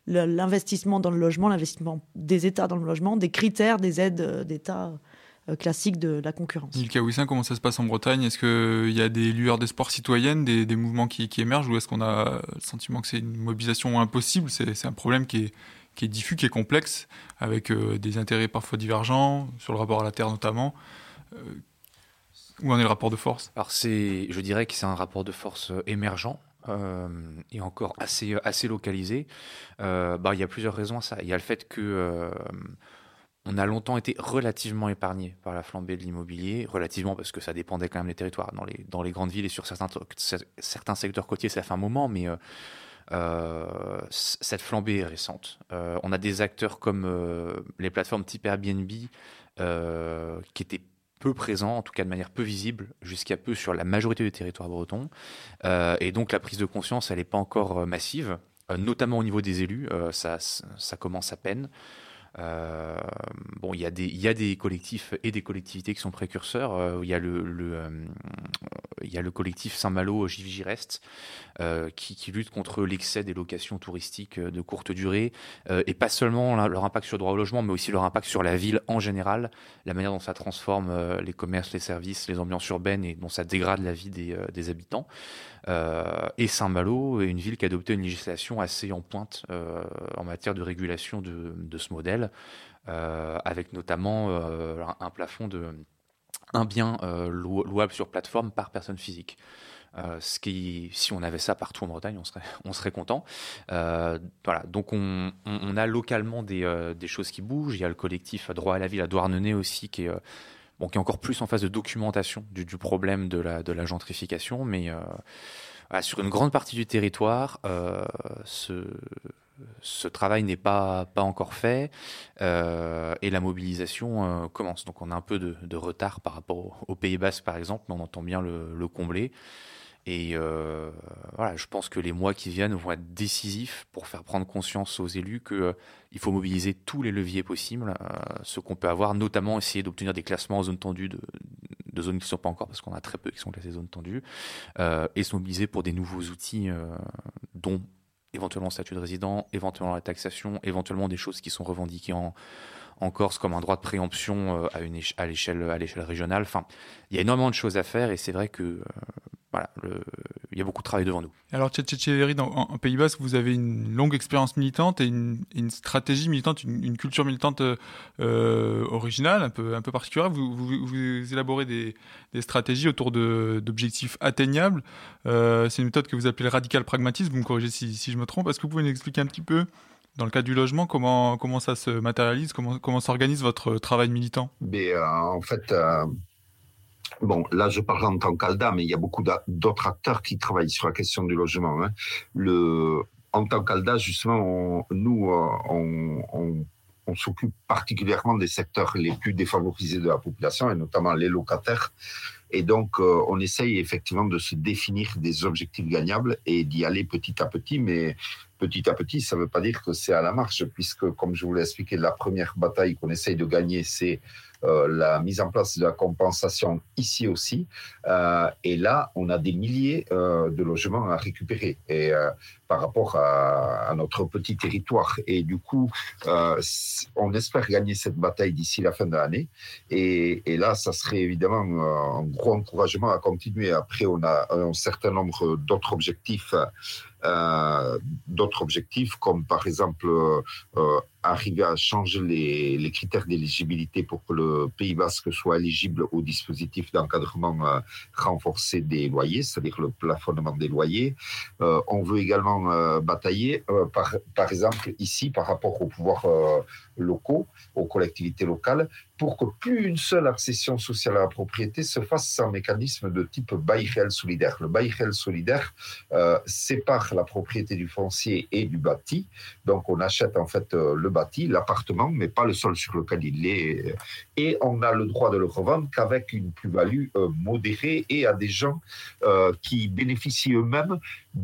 l'investissement dans le logement, l'investissement des États dans le logement, des critères des aides d'État classiques de la concurrence. Ilka Wissin, comment ça se passe en Bretagne? Est-ce qu'il y a des lueurs d'espoir citoyenne, des, des mouvements qui, qui, émergent, ou est-ce qu'on a le sentiment que c'est une mobilisation impossible? C'est un problème qui est, qui est diffus, qui est complexe, avec euh, des intérêts parfois divergents, sur le rapport à la Terre notamment. Euh, où en est le rapport de force? Alors je dirais que c'est un rapport de force euh, émergent. et encore assez, assez localisé. bah, il y a plusieurs raisons à ça. Il y a le fait que on a longtemps été relativement épargné par la flambée de l'immobilier, relativement parce que ça dépendait quand même des territoires. Dans les, dans les grandes villes et sur certains, certains secteurs côtiers, ça fait un moment, mais cette flambée est récente. Euh, on a des acteurs comme euh, les plateformes type Airbnb qui étaient peu présents, en tout cas de manière peu visible, jusqu'à peu sur la majorité du territoire breton. et donc la prise de conscience, elle n'est pas encore massive, notamment au niveau des élus. ça commence à peine. Euh, bon, il y, a des, y a des collectifs et des collectivités qui sont précurseurs. Euh, il, y a le, le euh, y a le collectif Saint-Malo Reste qui, qui, lutte contre l'excès des locations touristiques de courte durée et pas seulement leur impact sur le droit au logement, mais aussi leur impact sur la ville en général, la manière dont ça transforme les commerces, les services, les ambiances urbaines et dont ça dégrade la vie des, des habitants. Et Saint-Malo est une ville qui a adopté une législation assez en pointe en matière de régulation de, ce modèle. Euh, avec notamment euh, un, plafond de un bien euh, louable sur plateforme par personne physique. ce qui, si on avait ça partout en Bretagne, on serait, on serait content. voilà, donc on, a localement des, des, choses qui bougent. Il y a le collectif Droit à la ville à Douarnenez aussi qui est, bon, qui est encore plus en phase de documentation du, du problème de la, de la gentrification, mais sur une grande partie du territoire, ce, ce travail n'est pas, pas encore fait euh, et la mobilisation euh, commence. Donc on a un peu de, de retard par rapport aux Pays Basques par exemple, mais on entend bien le, le combler. Et euh, voilà, je pense que les mois qui viennent vont être décisifs pour faire prendre conscience aux élus qu'il euh, faut mobiliser tous les leviers possibles, euh, ce qu'on peut avoir, notamment essayer d'obtenir des classements en zone tendue de, zones qui ne sont pas encore, parce qu'on a très peu qui sont classées zone tendue, euh, et se mobiliser pour des nouveaux outils, dont éventuellement le statut de résident, éventuellement la taxation, éventuellement des choses qui sont revendiquées en, Corse comme un droit de préemption à, une à l'échelle régionale. Enfin, il y a énormément de choses à faire et c'est vrai que voilà, le- il y a beaucoup de travail devant nous. Alors, Tchétchévéry, dans- en, en Pays Basque, vous avez une longue expérience militante et une, une stratégie militante, une, une culture militante euh, euh, originale, un peu, un peu particulière? Vous, vous, vous élaborez des, des stratégies autour d'objectifs atteignables. Euh, C'est une méthode que vous appelez le radical pragmatisme. Vous me corrigez si, si je me trompe. Est-ce que vous pouvez nous expliquer un petit peu, dans le cas du logement, comment, comment ça se matérialise, comment, comment s'organise votre travail militant? Mais euh, en fait, euh, bon, là je parle en tant qu'ALDA, mais il y a beaucoup d'a- d'autres acteurs qui travaillent sur la question du logement. hein. Le, en tant qu'ALDA, justement, on- nous, euh, on, on- s'occupe particulièrement des secteurs les plus défavorisés de la population, et notamment les locataires. Et donc, euh, on essaye effectivement de se définir des objectifs gagnables et d'y aller petit à petit, mais petit à petit, ça ne veut pas dire que c'est à la marche, puisque, comme je vous l'ai expliqué, la première bataille qu'on essaye de gagner, c'est la mise en place de la compensation ici aussi. Euh, et là, on a des milliers euh, de logements à récupérer et, euh, par rapport à, notre petit territoire. Et du coup, euh, on espère gagner cette bataille d'ici la fin de l'année. Et, là, ça serait évidemment euh, un gros encouragement à continuer. Après, on a un certain nombre d'autres objectifs. euh, d'autres objectifs comme par exemple euh, euh, arriver à changer les, critères d'éligibilité pour que le Pays Basque soit éligible au dispositif d'encadrement euh, renforcé des loyers, c'est-à-dire le plafonnement des loyers. Euh, on veut également euh, batailler, par, par exemple ici, par rapport aux pouvoirs locaux, aux collectivités locales, pour que plus une seule accession sociale à la propriété se fasse sans mécanisme de type bail réel solidaire. Le bail réel solidaire sépare la propriété du foncier et du bâti. Donc on achète en fait le bâti, l'appartement, mais pas le sol sur lequel il est. Et on a le droit de le revendre qu'avec une plus-value euh, modérée et à des gens euh, qui bénéficient eux-mêmes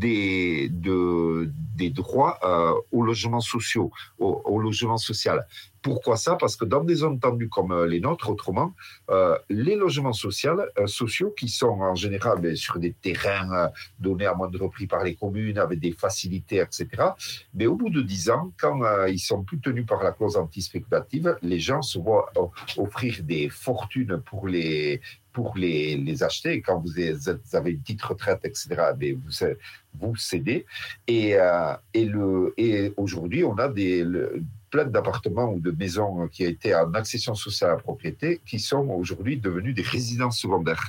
des, de, des droits euh, aux logements sociaux, au, au logement social. Pourquoi ça? Parce que dans des zones tendues comme euh, les nôtres, autrement, euh, les logements sociaux, euh, sociaux qui sont en général ben, sur des terrains euh, donnés à moindre prix par les communes, avec des facilités, etc. Mais au bout de 10 ans, quand euh, ils sont plus tenus par la clause anti-spéculative, les gens se voient offrir des fortunes pour les pour les, les acheter. Quand vous avez, une petite retraite, etc., ben, vous, vous cédez. Et, et, le, et aujourd'hui, on a des, le, plein d'appartements ou de maisons qui ont été en accession sociale à la propriété qui sont aujourd'hui devenus des résidences secondaires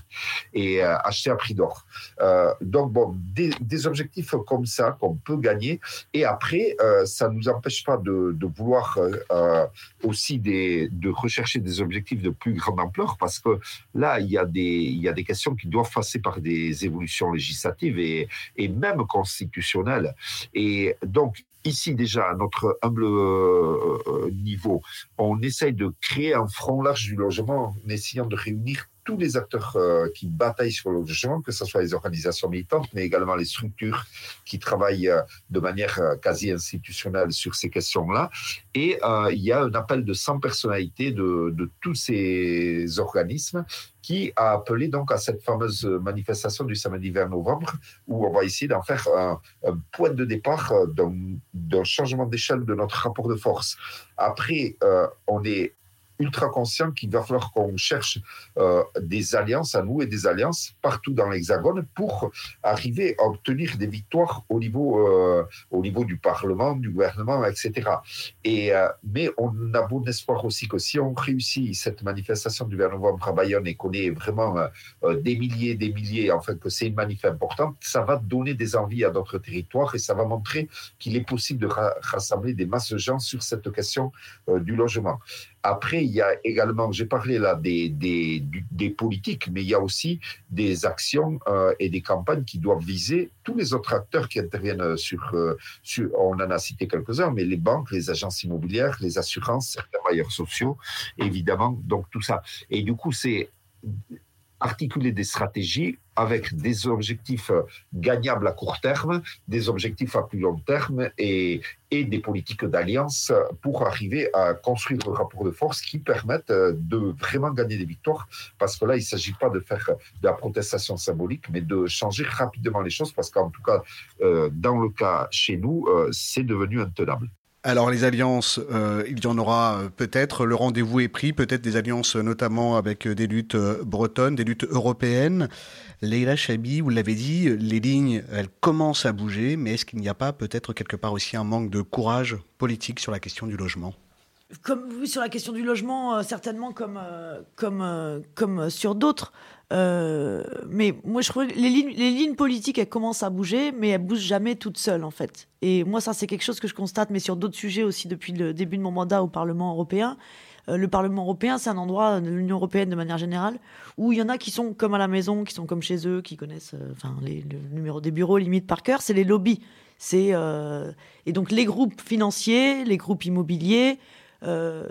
et euh, achetés à prix d'or. Euh, donc, bon, des, objectifs comme ça qu'on peut gagner. Et après, euh, ça ne nous empêche pas de, vouloir euh, aussi des, de rechercher des objectifs de plus grande ampleur parce que là, il y a des, il y a des questions qui doivent passer par des évolutions législatives et, et même constitutionnelles. Et donc, Ici, déjà, à notre humble euh, niveau, on essaye de créer un front large du logement en essayant de réunir tous les acteurs euh, qui bataillent sur le logement, que ce soit les organisations militantes, mais également les structures qui travaillent euh, de manière quasi institutionnelle sur ces questions-là. Et euh, il y a un appel de 100 personnalités de, tous ces organismes qui a appelé donc à cette fameuse manifestation du samedi 20 novembre, où on va essayer d'en faire un, un, point de départ d'un changement d'échelle de notre rapport de force. Après, euh, on est ultra conscient qu'il va falloir qu'on cherche euh, des alliances à nous et des alliances partout dans l'Hexagone pour arriver à obtenir des victoires au niveau, euh, au niveau du Parlement, du gouvernement, etc. Et, euh, mais on a bon espoir aussi que si on réussit cette manifestation du 20 novembre à Bayonne et qu'on ait vraiment des milliers, des milliers, enfin que c'est une manif importante, ça va donner des envies à d'autres territoires et ça va montrer qu'il est possible de ra rassembler des masses de gens sur cette question du logement. Après, il y a également, j'ai parlé là des, des, des, politiques, mais il y a aussi des actions euh, et des campagnes qui doivent viser tous les autres acteurs qui interviennent sur, euh, sur on en a cité quelques-uns, mais les banques, les agences immobilières, les assurances, certains bailleurs sociaux, évidemment, donc tout ça. Et du coup, c'est articuler des stratégies avec des objectifs euh, gagnables à court terme, des objectifs à plus long terme et, et des politiques d'alliance pour arriver à construire le rapport de force qui permettent euh, de vraiment gagner des victoires. Parce que là, il ne s'agit pas de faire de la protestation symbolique, mais de changer rapidement les choses parce qu'en tout cas, euh, dans le cas chez nous, c'est devenu intenable. Alors les alliances, euh, il y en aura euh, peut-être. Le rendez-vous est pris, peut-être des alliances notamment avec euh, des luttes bretonnes, des luttes européennes. Leila Chabi, vous l'avez dit, les lignes, elles commencent à bouger, mais est-ce qu'il n'y a pas peut-être quelque part aussi un manque de courage politique sur la question du logement? Comme sur la question du logement, certainement comme, comme, comme sur d'autres. Euh, mais moi, je que les lignes, les lignes politiques, elles commencent à bouger, mais elles bougent jamais toutes seules, en fait. Et moi, ça, c'est quelque chose que je constate, mais sur d'autres sujets aussi depuis le début de mon mandat au Parlement européen. Euh, le Parlement européen, c'est un endroit de l'Union européenne de manière générale où il y en a qui sont comme à la maison, qui sont comme chez eux, qui connaissent, euh, les, le numéro des bureaux limite par cœur, c'est les lobbies. C'est et donc les groupes financiers, les groupes immobiliers,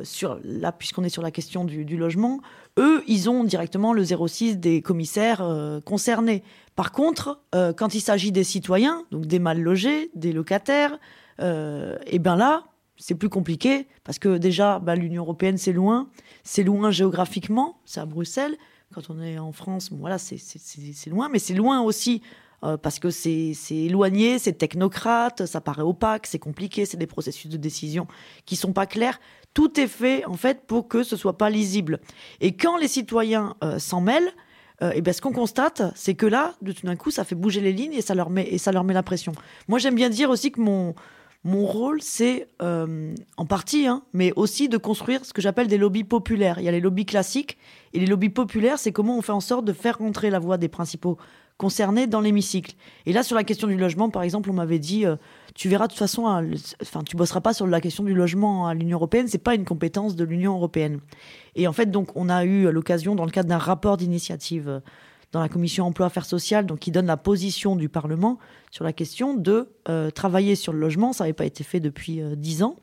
sur là, puisqu'on est sur la question du logement, eux, ils ont directement le 06 des commissaires euh, concernés. Par contre, euh, quand il s'agit des citoyens, donc des mal logés, des locataires, et euh, eh bien là, c'est plus compliqué parce que déjà, bah, l'Union européenne, c'est loin, c'est loin géographiquement, c'est à Bruxelles. Quand on est en France, voilà, c'est loin, mais c'est loin aussi parce que c'est éloigné, c'est technocrate, ça paraît opaque, c'est compliqué, c'est des processus de décision qui sont pas clairs. Tout est fait en fait pour que ce soit pas lisible. Et quand les citoyens euh, s'en mêlent, et euh, eh ben, ce qu'on constate, c'est que là, de tout d'un coup, ça fait bouger les lignes et ça leur met et ça leur met la pression. Moi, j'aime bien dire aussi que mon mon rôle, c'est euh, en partie, hein, mais aussi de construire ce que j'appelle des lobbies populaires. Il y a les lobbies classiques et les lobbies populaires, c'est comment on fait en sorte de faire rentrer la voix des principaux concernés dans l'hémicycle. Et là, sur la question du logement, par exemple, on m'avait dit, euh, tu verras de toute façon, enfin, tu bosseras pas sur la question du logement à l'Union européenne, c'est pas une compétence de l'Union européenne. Et en fait, donc, on a eu l'occasion, dans le cadre d'un rapport d'initiative euh, dans la commission emploi affaires sociales, donc qui donne la position du Parlement sur la question de euh, travailler sur le logement. Ça n'avait pas été fait depuis dix ans.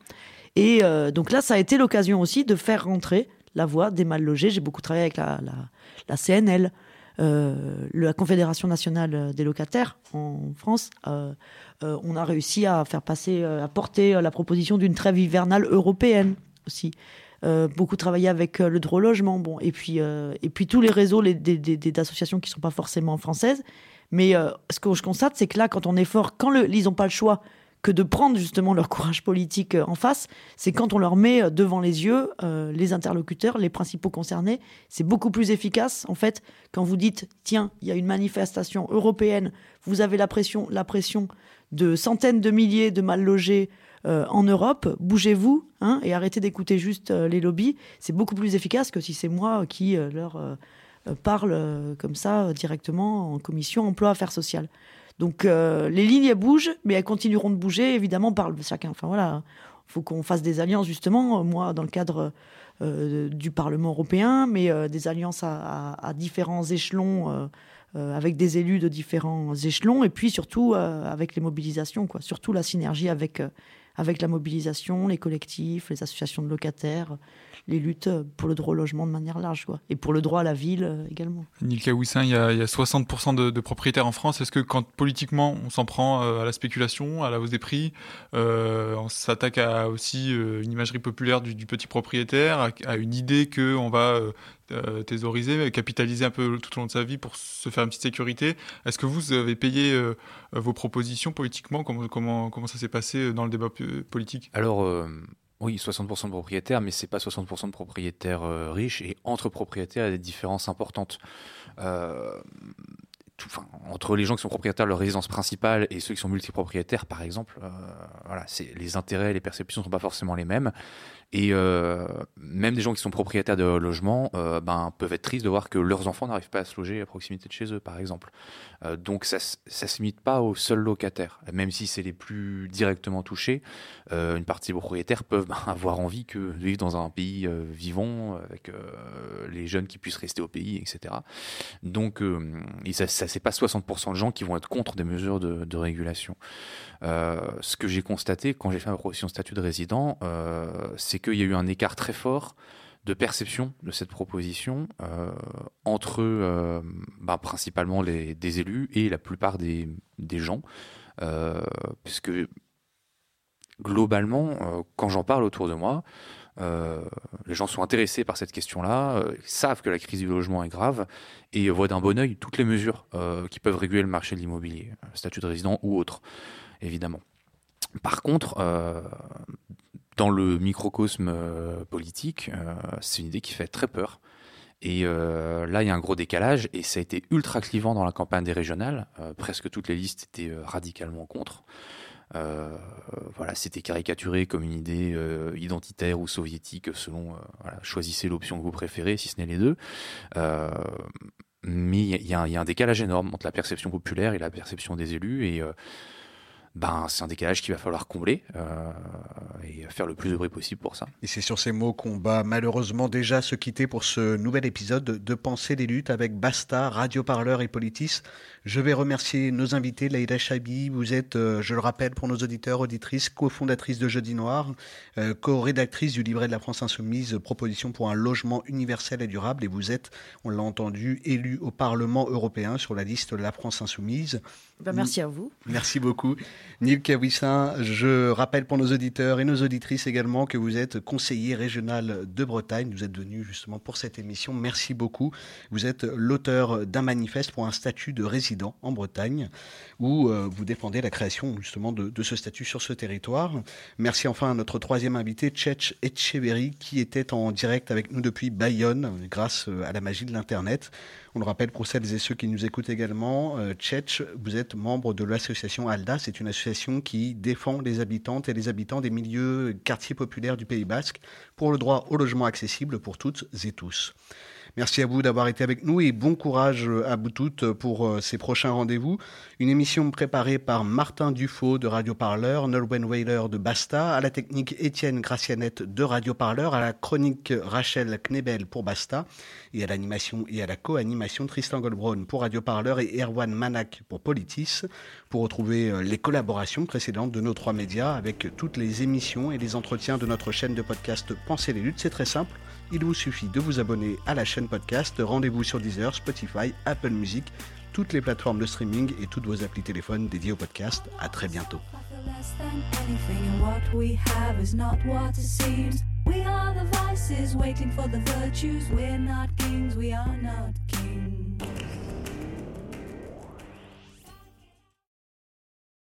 Et donc là, ça a été l'occasion aussi de faire rentrer la voix des mal logés. J'ai beaucoup travaillé avec la, CNL, la Confédération nationale des locataires en France, euh, euh, on a réussi à faire passer, à porter la proposition d'une trêve hivernale européenne aussi. beaucoup travaillé avec le droit logement, bon, et puis et puis tous les réseaux les, d'associations qui sont pas forcément françaises. Mais ce que je constate, c'est que là, quand on est fort, quand ils n'ont pas le choix que de prendre justement leur courage politique euh, en face, c'est quand on leur met euh, devant les yeux euh, les interlocuteurs, les principaux concernés. C'est beaucoup plus efficace, en fait, quand vous dites, tiens, il y a une manifestation européenne, vous avez la pression, la pression de centaines de milliers de mal logés en Europe, bougez-vous hein, et arrêtez d'écouter juste les lobbies. C'est beaucoup plus efficace que si c'est moi qui leur parle comme ça directement en commission emploi affaires sociales. Donc euh, les lignes bougent, mais elles continueront de bouger évidemment par chacun. Enfin voilà, faut qu'on fasse des alliances justement. Moi, dans le cadre euh, du Parlement européen, mais euh, des alliances à, différents échelons. avec des élus de différents échelons et puis surtout avec les mobilisations quoi surtout la synergie avec avec la mobilisation les collectifs les associations de locataires les luttes pour le droit au logement de manière large, et pour le droit à la ville euh, également. Nilka Wissin, il y a, 60% de, propriétaires en France. Est-ce que quand politiquement on s'en prend euh, à la spéculation, à la hausse des prix, euh, on s'attaque à aussi une imagerie populaire du, petit propriétaire, à, une idée qu'on va thésauriser, capitaliser un peu tout au long de sa vie pour se faire une petite sécurité. Est-ce que vous avez payé vos propositions politiquement? Comment, ça s'est passé dans le débat politique? Alors, oui, 60% de propriétaires, mais c'est pas 60% de propriétaires euh, riches. Et entre propriétaires, il y a des différences importantes. Euh, entre les gens qui sont propriétaires de leur résidence principale et ceux qui sont multipropriétaires, par exemple, euh, voilà, les intérêts, les perceptions ne sont pas forcément les mêmes. Et euh, même des gens qui sont propriétaires de logements euh, ben, peuvent être tristes de voir que leurs enfants n'arrivent pas à se loger à proximité de chez eux, par exemple. Euh, donc ça ne se limite pas aux seuls locataires. Même si c'est les plus directement touchés, une partie des propriétaires peuvent ben, avoir envie que de vivre dans un pays vivant, avec les jeunes qui puissent rester au pays, etc. Donc et ça, ça c'est pas 60% de gens qui vont être contre des mesures de, de régulation. ce que j'ai constaté quand j'ai fait ma proposition de statut de résident, c'est qu'il y a eu un écart très fort de perception de cette proposition euh, entre euh, bah, principalement les, des élus et la plupart des, gens, euh, puisque globalement, quand j'en parle autour de moi, les gens sont intéressés par cette question-là, savent que la crise du logement est grave et voient d'un bon oeil toutes les mesures qui peuvent réguler le marché de l'immobilier, statut de résident ou autre, évidemment. Par contre, dans le microcosme euh, politique, euh, c'est une idée qui fait très peur. Et euh, là, il y a un gros décalage, et ça a été ultra clivant dans la campagne des régionales. presque toutes les listes étaient radicalement contre. voilà, c'était caricaturé comme une idée identitaire ou soviétique, selon choisissez l'option que vous préférez, si ce n'est les deux. mais il y, y, a un décalage énorme entre la perception populaire et la perception des élus, et ben, c'est un décalage qu'il va falloir combler euh, et faire le plus de bruit possible pour ça. Et c'est sur ces mots qu'on va malheureusement déjà se quitter pour ce nouvel épisode de Penser les luttes avec Basta, Radio Parleur et Politis. Je vais remercier nos invités, Leïla Chabi, vous êtes, euh, je le rappelle pour nos auditeurs, auditrices, cofondatrice de Jeudi Noir, euh, co-rédactrice du livret de la France Insoumise, Proposition pour un logement universel et durable, et vous êtes, on l'a entendu, élu au Parlement européen sur la liste de la France Insoumise. Ben, merci à vous. Merci beaucoup. Neil Kawissin, je rappelle pour nos auditeurs et nos auditrices également que vous êtes conseiller régional de Bretagne. Vous êtes venu justement pour cette émission. Merci beaucoup. Vous êtes l'auteur d'un manifeste pour un statut de résident en Bretagne où euh, vous défendez la création justement de, de, ce statut sur ce territoire. Merci enfin à notre troisième invité, Tchetch Etcheverry, qui était en direct avec nous depuis Bayonne grâce euh, à la magie de l'Internet. On le rappelle pour celles et ceux qui nous écoutent également, euh, vous êtes membre de l'association ALDA. C'est une association qui défend les habitantes et les habitants des milieux quartiers populaires du Pays Basque pour le droit au logement accessible pour toutes et tous. Merci à vous d'avoir été avec nous et bon courage à vous toutes pour euh, ces prochains rendez-vous. Une émission préparée par Martin Dufaux de Radio Parleur, Nolwenn Weiler de Basta, à la technique Étienne Gracianette de Radio Parleur, à la chronique Rachel Knebel pour Basta et à l'animation et à la co-animation Tristan Goldbraun pour Radio Parleur et Erwan Manak pour Politis. Pour retrouver euh, les collaborations précédentes de nos trois médias avec toutes les émissions et les entretiens de notre chaîne de podcast Pensez les luttes, c'est très simple il vous suffit de vous abonner à la chaîne podcast. Rendez-vous sur Deezer, Spotify, Apple Music, toutes les plateformes de streaming et toutes vos applis téléphones dédiées au podcast. À très bientôt.